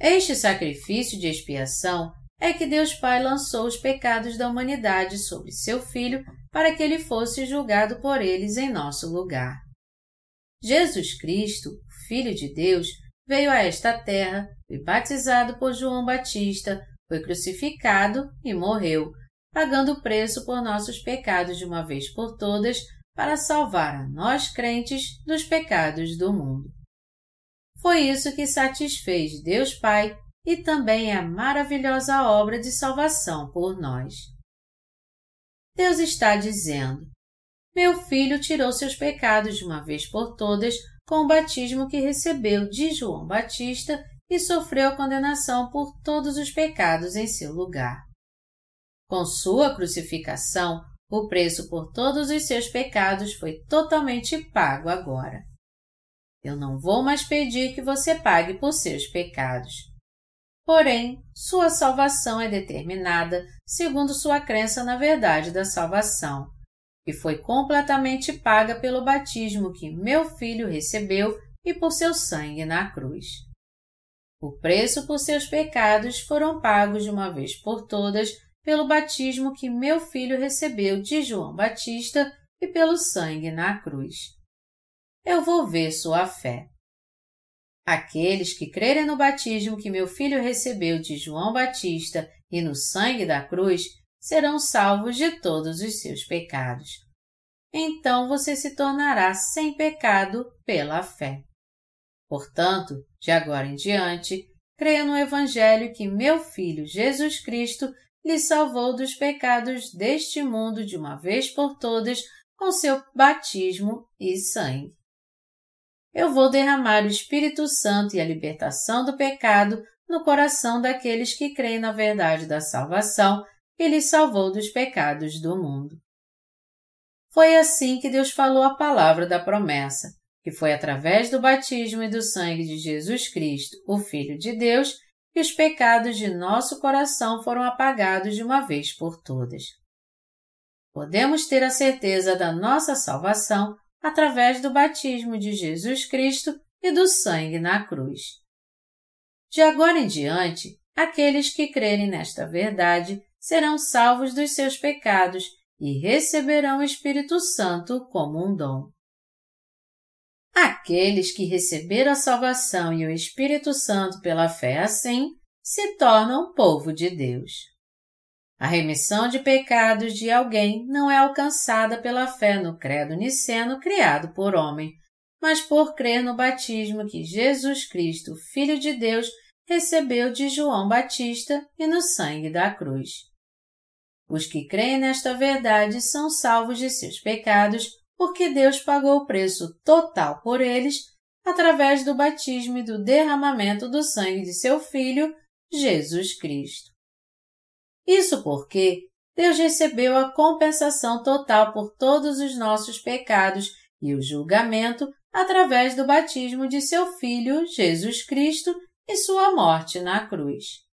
Este sacrifício de expiação é que Deus Pai lançou os pecados da humanidade sobre seu Filho para que ele fosse julgado por eles em nosso lugar. Jesus Cristo, Filho de Deus, veio a esta terra, foi batizado por João Batista, foi crucificado e morreu, pagando o preço por nossos pecados de uma vez por todas para salvar a nós crentes dos pecados do mundo. Foi isso que satisfez Deus Pai e também a maravilhosa obra de salvação por nós. Deus está dizendo: Meu filho tirou seus pecados de uma vez por todas com o batismo que recebeu de João Batista e sofreu a condenação por todos os pecados em seu lugar. Com sua crucificação, o preço por todos os seus pecados foi totalmente pago agora. Eu não vou mais pedir que você pague por seus pecados. Porém, sua salvação é determinada segundo sua crença na verdade da salvação, e foi completamente paga pelo batismo que meu filho recebeu e por seu sangue na cruz. O preço por seus pecados foram pagos de uma vez por todas pelo batismo que meu filho recebeu de João Batista e pelo sangue na cruz. Eu vou ver sua fé. Aqueles que crerem no batismo que meu filho recebeu de João Batista e no sangue da cruz serão salvos de todos os seus pecados. Então você se tornará sem pecado pela fé. Portanto, de agora em diante, creia no Evangelho que meu Filho Jesus Cristo lhe salvou dos pecados deste mundo de uma vez por todas com seu batismo e sangue. Eu vou derramar o Espírito Santo e a libertação do pecado no coração daqueles que creem na verdade da salvação que lhe salvou dos pecados do mundo. Foi assim que Deus falou a palavra da promessa, que foi através do batismo e do sangue de Jesus Cristo, o Filho de Deus, que os pecados de nosso coração foram apagados de uma vez por todas. Podemos ter a certeza da nossa salvação através do batismo de Jesus Cristo e do sangue na cruz. De agora em diante, aqueles que crerem nesta verdade serão salvos dos seus pecados e receberão o Espírito Santo como um dom. Aqueles que receberam a salvação e o Espírito Santo pela fé assim, se tornam povo de Deus. A remissão de pecados de alguém não é alcançada pela fé no credo niceno criado por homem, mas por crer no batismo que Jesus Cristo, Filho de Deus, recebeu de João Batista e no sangue da cruz. Os que creem nesta verdade são salvos de seus pecados porque Deus pagou o preço total por eles através do batismo e do derramamento do sangue de seu Filho, Jesus Cristo. Isso porque Deus recebeu a compensação total por todos os nossos pecados e o julgamento através do batismo de seu Filho, Jesus Cristo, e sua morte na cruz.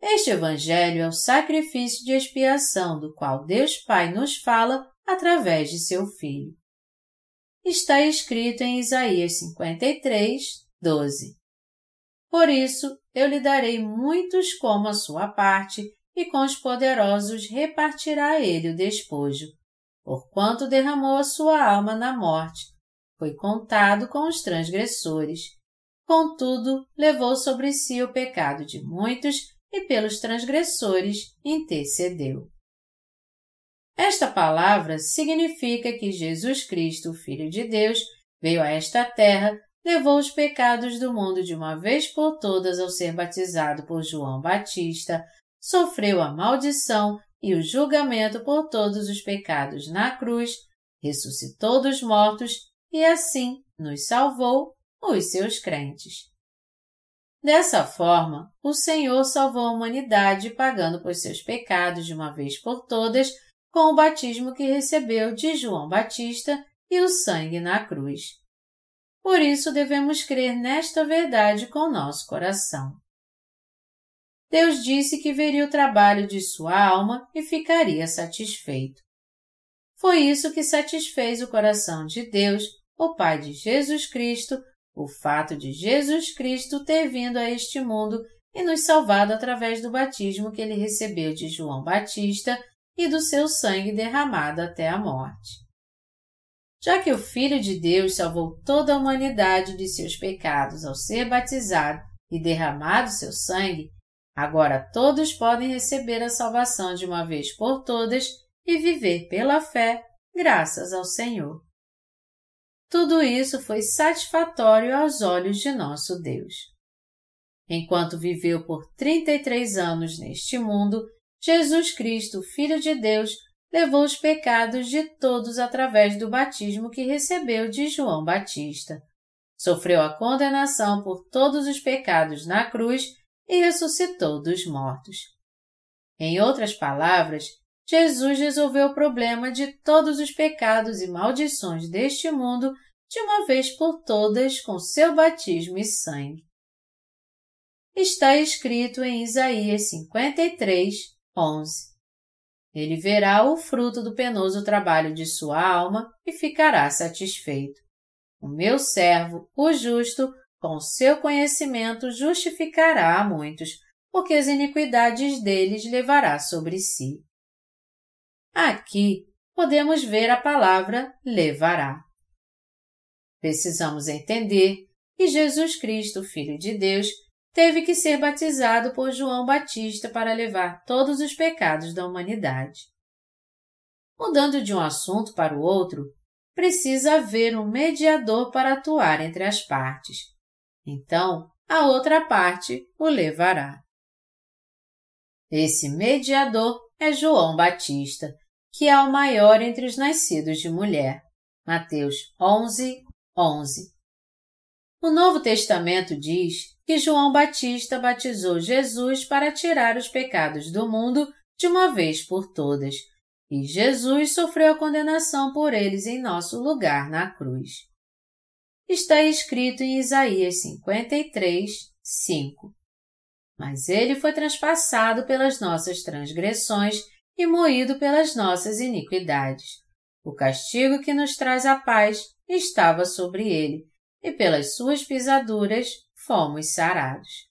Este Evangelho é o sacrifício de expiação do qual Deus Pai nos fala através de seu Filho. Está escrito em Isaías 53, 12. Por isso eu lhe darei muitos como a sua parte, e com os poderosos repartirá ele o despojo, porquanto derramou a sua alma na morte, foi contado com os transgressores. Contudo, levou sobre si o pecado de muitos e pelos transgressores intercedeu. Esta palavra significa que Jesus Cristo, Filho de Deus, veio a esta terra, levou os pecados do mundo de uma vez por todas ao ser batizado por João Batista, sofreu a maldição e o julgamento por todos os pecados na cruz, ressuscitou dos mortos e assim nos salvou, os seus crentes. Dessa forma, o Senhor salvou a humanidade pagando por seus pecados de uma vez por todas com o batismo que recebeu de João Batista e o sangue na cruz. Por isso devemos crer nesta verdade com nosso coração. Deus disse que veria o trabalho de sua alma e ficaria satisfeito. Foi isso que satisfez o coração de Deus, o Pai de Jesus Cristo, o fato de Jesus Cristo ter vindo a este mundo e nos salvado através do batismo que ele recebeu de João Batista e do seu sangue derramado até a morte. Já que o Filho de Deus salvou toda a humanidade de seus pecados ao ser batizado e derramado seu sangue, Agora todos podem receber a salvação de uma vez por todas e viver pela fé, graças ao Senhor. Tudo isso foi satisfatório aos olhos de nosso Deus. Enquanto viveu por 33 anos neste mundo, Jesus Cristo, Filho de Deus, levou os pecados de todos através do batismo que recebeu de João Batista. Sofreu a condenação por todos os pecados na cruz e ressuscitou dos mortos. Em outras palavras, Jesus resolveu o problema de todos os pecados e maldições deste mundo de uma vez por todas com seu batismo e sangue. Está escrito em Isaías 53, 11. Ele verá o fruto do penoso trabalho de sua alma e ficará satisfeito. O meu servo, o justo, com seu conhecimento justificará a muitos, porque as iniquidades deles levará sobre si. Aqui podemos ver a palavra levará. Precisamos entender que Jesus Cristo, Filho de Deus, teve que ser batizado por João Batista para levar todos os pecados da humanidade. Mudando de um assunto para o outro, precisa haver um mediador para atuar entre as partes. Então, a outra parte o levará. Esse mediador é João Batista, que é o maior entre os nascidos de mulher. Mateus 11, 11. O Novo Testamento diz que João Batista batizou Jesus para tirar os pecados do mundo de uma vez por todas, e Jesus sofreu a condenação por eles em nosso lugar na cruz está escrito em Isaías 53, 5. Mas ele foi transpassado pelas nossas transgressões e moído pelas nossas iniquidades. O castigo que nos traz a paz estava sobre ele, e pelas suas pisaduras fomos sarados.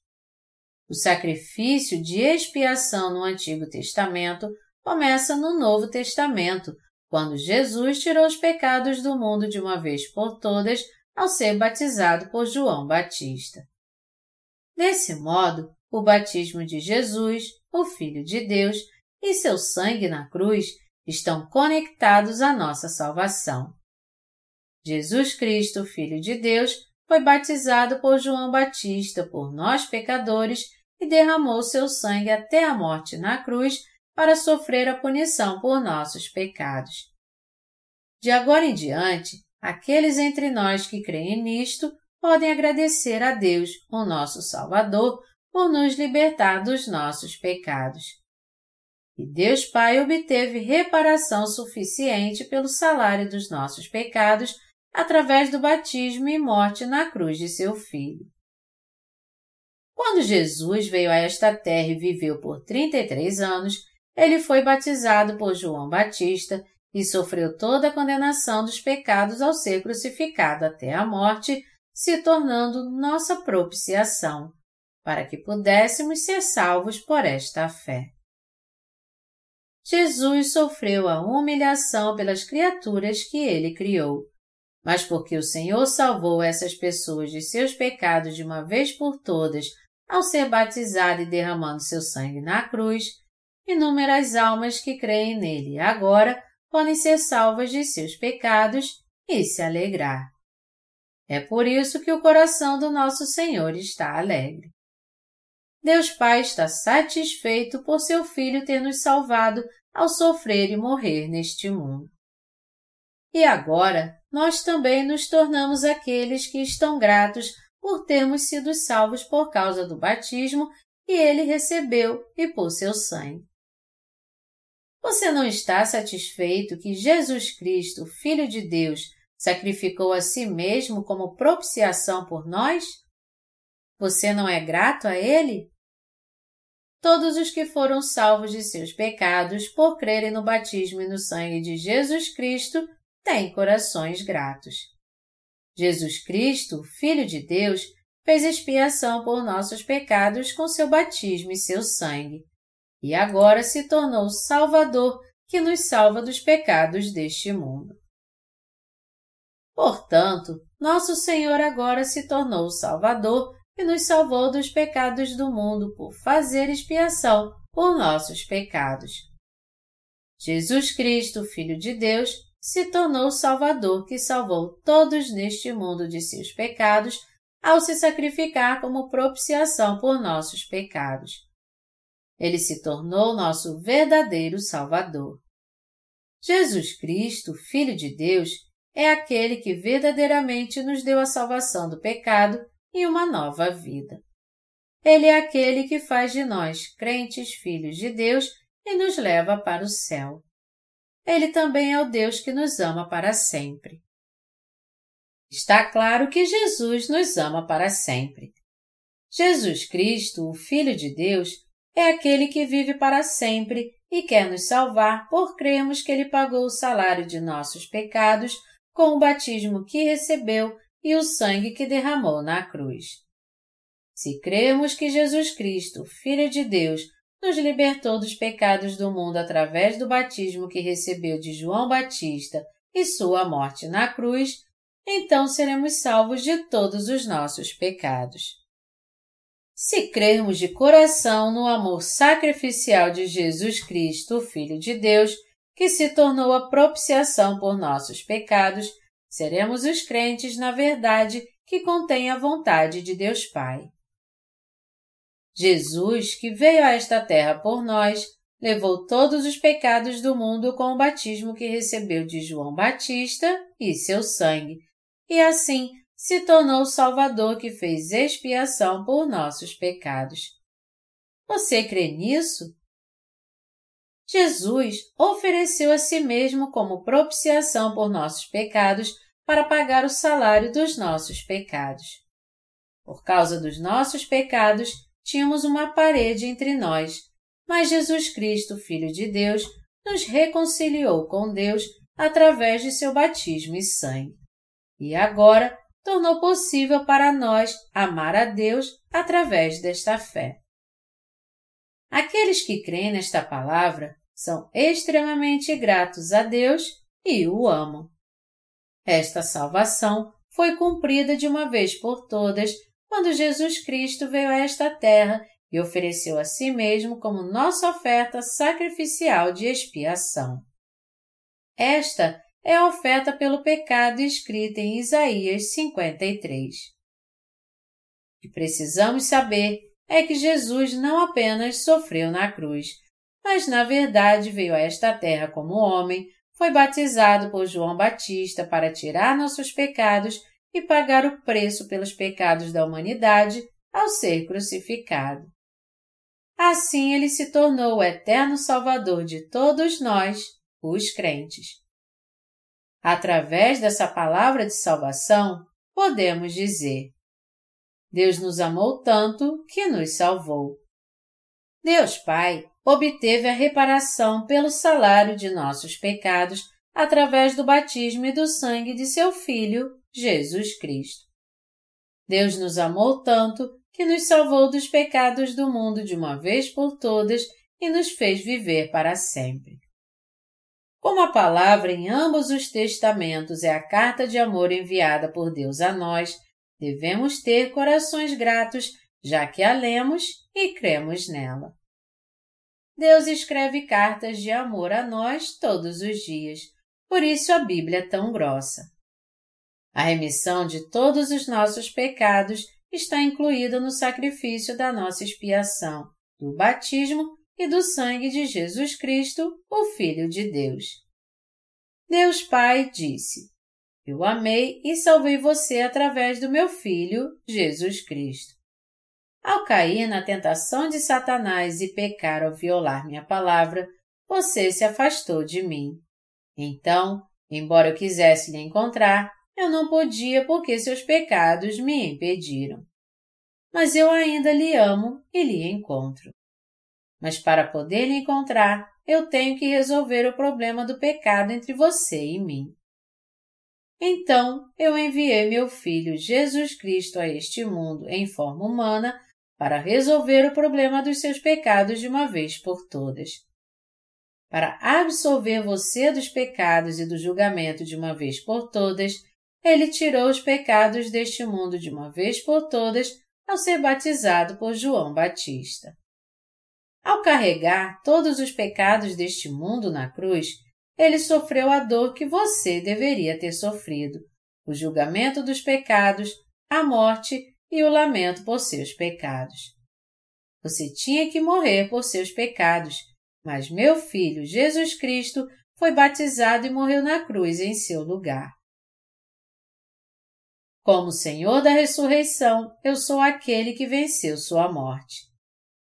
O sacrifício de expiação no Antigo Testamento começa no Novo Testamento, quando Jesus tirou os pecados do mundo de uma vez por todas ao ser batizado por João Batista. Desse modo, o batismo de Jesus, o Filho de Deus, e seu sangue na cruz estão conectados à nossa salvação. Jesus Cristo, Filho de Deus, foi batizado por João Batista por nós pecadores e derramou seu sangue até a morte na cruz para sofrer a punição por nossos pecados. De agora em diante, Aqueles entre nós que creem nisto podem agradecer a Deus, o nosso Salvador, por nos libertar dos nossos pecados. E Deus Pai obteve reparação suficiente pelo salário dos nossos pecados através do batismo e morte na cruz de seu Filho. Quando Jesus veio a esta terra e viveu por 33 anos, ele foi batizado por João Batista e sofreu toda a condenação dos pecados ao ser crucificado até a morte, se tornando nossa propiciação, para que pudéssemos ser salvos por esta fé. Jesus sofreu a humilhação pelas criaturas que ele criou, mas porque o Senhor salvou essas pessoas de seus pecados de uma vez por todas ao ser batizado e derramando seu sangue na cruz, inúmeras almas que creem nele agora podem ser salvas de seus pecados e se alegrar. É por isso que o coração do nosso Senhor está alegre. Deus Pai está satisfeito por seu Filho ter nos salvado ao sofrer e morrer neste mundo. E agora nós também nos tornamos aqueles que estão gratos por termos sido salvos por causa do batismo que ele recebeu e por seu sangue. Você não está satisfeito que Jesus Cristo, Filho de Deus, sacrificou a si mesmo como propiciação por nós? Você não é grato a Ele? Todos os que foram salvos de seus pecados por crerem no batismo e no sangue de Jesus Cristo têm corações gratos. Jesus Cristo, Filho de Deus, fez expiação por nossos pecados com seu batismo e seu sangue e agora se tornou Salvador que nos salva dos pecados deste mundo. Portanto, nosso Senhor agora se tornou Salvador e nos salvou dos pecados do mundo por fazer expiação por nossos pecados. Jesus Cristo, Filho de Deus, se tornou o Salvador que salvou todos neste mundo de seus pecados ao se sacrificar como propiciação por nossos pecados. Ele se tornou nosso verdadeiro Salvador. Jesus Cristo, Filho de Deus, é aquele que verdadeiramente nos deu a salvação do pecado e uma nova vida. Ele é aquele que faz de nós crentes filhos de Deus e nos leva para o céu. Ele também é o Deus que nos ama para sempre. Está claro que Jesus nos ama para sempre. Jesus Cristo, o Filho de Deus, é aquele que vive para sempre e quer nos salvar por cremos que ele pagou o salário de nossos pecados com o batismo que recebeu e o sangue que derramou na cruz. Se cremos que Jesus Cristo, Filho de Deus, nos libertou dos pecados do mundo através do batismo que recebeu de João Batista e sua morte na cruz, então seremos salvos de todos os nossos pecados. Se crermos de coração no amor sacrificial de Jesus Cristo, Filho de Deus, que se tornou a propiciação por nossos pecados, seremos os crentes na verdade que contém a vontade de Deus Pai. Jesus, que veio a esta terra por nós, levou todos os pecados do mundo com o batismo que recebeu de João Batista e seu sangue, e assim se tornou o Salvador que fez expiação por nossos pecados. Você crê nisso? Jesus ofereceu a si mesmo como propiciação por nossos pecados para pagar o salário dos nossos pecados. Por causa dos nossos pecados, tínhamos uma parede entre nós, mas Jesus Cristo, Filho de Deus, nos reconciliou com Deus através de seu batismo e sangue. E agora tornou possível para nós amar a Deus através desta fé. Aqueles que creem nesta palavra são extremamente gratos a Deus e o amam. Esta salvação foi cumprida de uma vez por todas quando Jesus Cristo veio a esta terra e ofereceu a si mesmo como nossa oferta sacrificial de expiação. Esta é a oferta pelo pecado escrita em Isaías 53. O que precisamos saber é que Jesus não apenas sofreu na cruz, mas na verdade veio a esta terra como homem foi batizado por João Batista para tirar nossos pecados e pagar o preço pelos pecados da humanidade ao ser crucificado. Assim ele se tornou o eterno Salvador de todos nós, os crentes. Através dessa palavra de salvação, podemos dizer: Deus nos amou tanto que nos salvou. Deus Pai obteve a reparação pelo salário de nossos pecados através do batismo e do sangue de seu Filho, Jesus Cristo. Deus nos amou tanto que nos salvou dos pecados do mundo de uma vez por todas e nos fez viver para sempre. Como a palavra em ambos os testamentos é a carta de amor enviada por Deus a nós, devemos ter corações gratos, já que a lemos e cremos nela. Deus escreve cartas de amor a nós todos os dias, por isso a Bíblia é tão grossa. A remissão de todos os nossos pecados está incluída no sacrifício da nossa expiação, do batismo e do sangue de Jesus Cristo, o Filho de Deus. Deus Pai disse: Eu amei e salvei você através do meu Filho, Jesus Cristo. Ao cair na tentação de Satanás e pecar ao violar minha palavra, você se afastou de mim. Então, embora eu quisesse lhe encontrar, eu não podia porque seus pecados me impediram. Mas eu ainda lhe amo e lhe encontro. Mas para poder lhe encontrar, eu tenho que resolver o problema do pecado entre você e mim. Então eu enviei meu Filho Jesus Cristo a este mundo em forma humana para resolver o problema dos seus pecados de uma vez por todas. Para absolver você dos pecados e do julgamento de uma vez por todas, ele tirou os pecados deste mundo de uma vez por todas ao ser batizado por João Batista. Ao carregar todos os pecados deste mundo na cruz, ele sofreu a dor que você deveria ter sofrido, o julgamento dos pecados, a morte e o lamento por seus pecados. Você tinha que morrer por seus pecados, mas meu filho Jesus Cristo foi batizado e morreu na cruz em seu lugar. Como Senhor da ressurreição, eu sou aquele que venceu sua morte.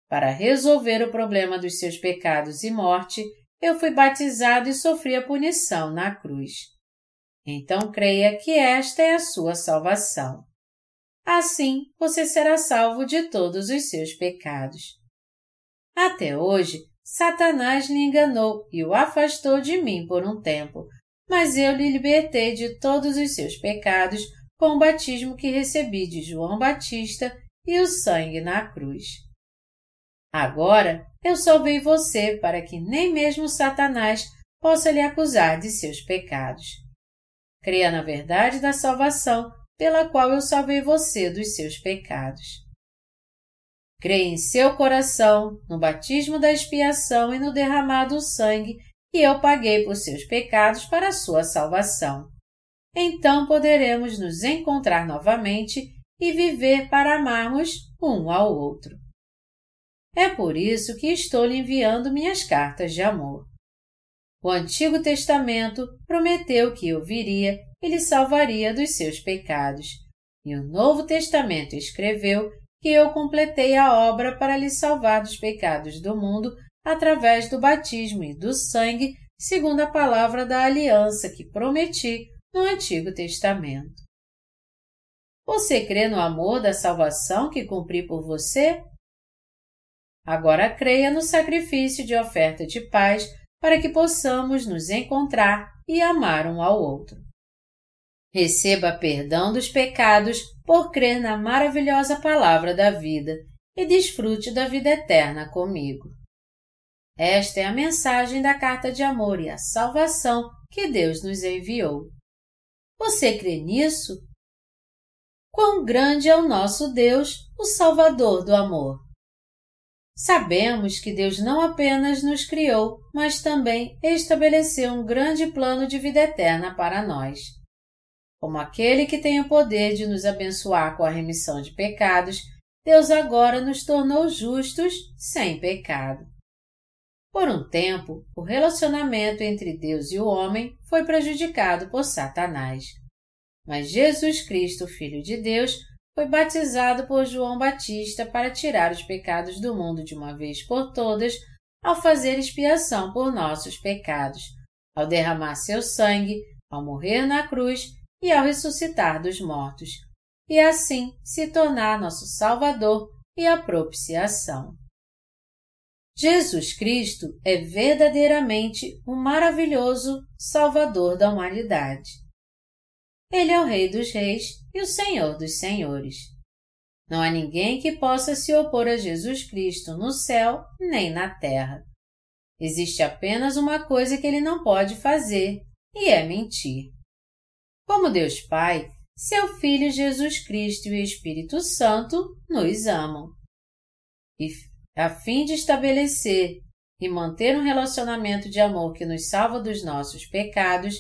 Para resolver o problema dos seus pecados e morte, eu fui batizado e sofri a punição na cruz. Então creia que esta é a sua salvação. Assim você será salvo de todos os seus pecados. Até hoje, Satanás lhe enganou e o afastou de mim por um tempo, mas eu lhe libertei de todos os seus pecados com o batismo que recebi de João Batista e o sangue na cruz. Agora eu salvei você para que nem mesmo Satanás possa lhe acusar de seus pecados. Creia na verdade da salvação pela qual eu salvei você dos seus pecados. Creia em seu coração, no batismo da expiação e no derramado sangue que eu paguei por seus pecados para a sua salvação. Então poderemos nos encontrar novamente e viver para amarmos um ao outro. É por isso que estou lhe enviando minhas cartas de amor. O Antigo Testamento prometeu que eu viria e lhe salvaria dos seus pecados, e o Novo Testamento escreveu que eu completei a obra para lhe salvar dos pecados do mundo através do batismo e do sangue, segundo a palavra da aliança que prometi no Antigo Testamento. Você crê no amor da salvação que cumpri por você? Agora creia no sacrifício de oferta de paz para que possamos nos encontrar e amar um ao outro. Receba perdão dos pecados por crer na maravilhosa palavra da vida e desfrute da vida eterna comigo. Esta é a mensagem da carta de amor e a salvação que Deus nos enviou. Você crê nisso? Quão grande é o nosso Deus, o Salvador do amor! Sabemos que Deus não apenas nos criou, mas também estabeleceu um grande plano de vida eterna para nós. Como aquele que tem o poder de nos abençoar com a remissão de pecados, Deus agora nos tornou justos sem pecado. Por um tempo, o relacionamento entre Deus e o homem foi prejudicado por Satanás. Mas Jesus Cristo, Filho de Deus, foi batizado por João Batista para tirar os pecados do mundo de uma vez por todas, ao fazer expiação por nossos pecados, ao derramar seu sangue, ao morrer na cruz e ao ressuscitar dos mortos, e assim se tornar nosso Salvador e a propiciação. Jesus Cristo é verdadeiramente o um maravilhoso Salvador da humanidade. Ele é o Rei dos Reis e o Senhor dos Senhores. Não há ninguém que possa se opor a Jesus Cristo no céu nem na terra. Existe apenas uma coisa que ele não pode fazer, e é mentir. Como Deus Pai, seu Filho Jesus Cristo e o Espírito Santo nos amam. E, a fim de estabelecer e manter um relacionamento de amor que nos salva dos nossos pecados,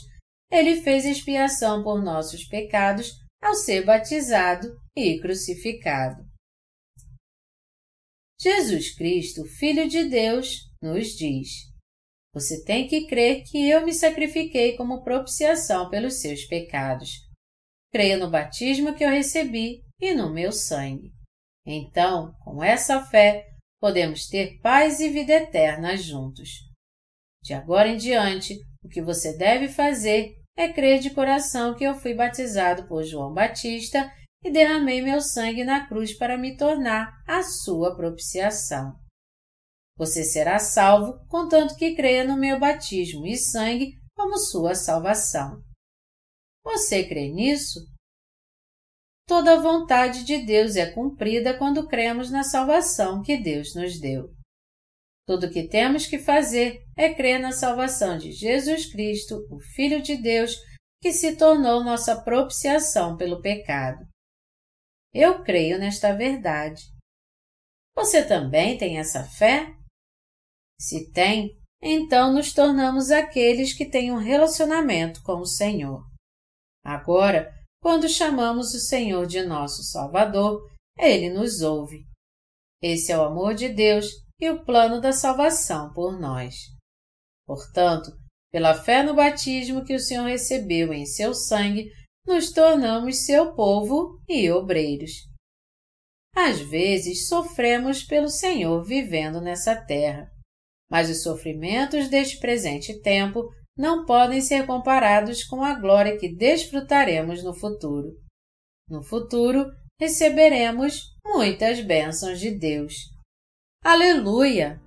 ele fez expiação por nossos pecados ao ser batizado e crucificado. Jesus Cristo, Filho de Deus, nos diz: Você tem que crer que eu me sacrifiquei como propiciação pelos seus pecados. Creia no batismo que eu recebi e no meu sangue. Então, com essa fé, podemos ter paz e vida eterna juntos. De agora em diante, o que você deve fazer é crer de coração que eu fui batizado por João Batista e derramei meu sangue na cruz para me tornar a sua propiciação. Você será salvo contanto que creia no meu batismo e sangue como sua salvação. Você crê nisso? Toda a vontade de Deus é cumprida quando cremos na salvação que Deus nos deu. Tudo o que temos que fazer é crer na salvação de Jesus Cristo, o Filho de Deus, que se tornou nossa propiciação pelo pecado. Eu creio nesta verdade. Você também tem essa fé? Se tem, então nos tornamos aqueles que têm um relacionamento com o Senhor. Agora, quando chamamos o Senhor de nosso Salvador, Ele nos ouve. Esse é o amor de Deus e o plano da salvação por nós. Portanto, pela fé no batismo que o Senhor recebeu em seu sangue, nos tornamos seu povo e obreiros. Às vezes sofremos pelo Senhor vivendo nessa terra, mas os sofrimentos deste presente tempo não podem ser comparados com a glória que desfrutaremos no futuro. No futuro, receberemos muitas bênçãos de Deus. Aleluia!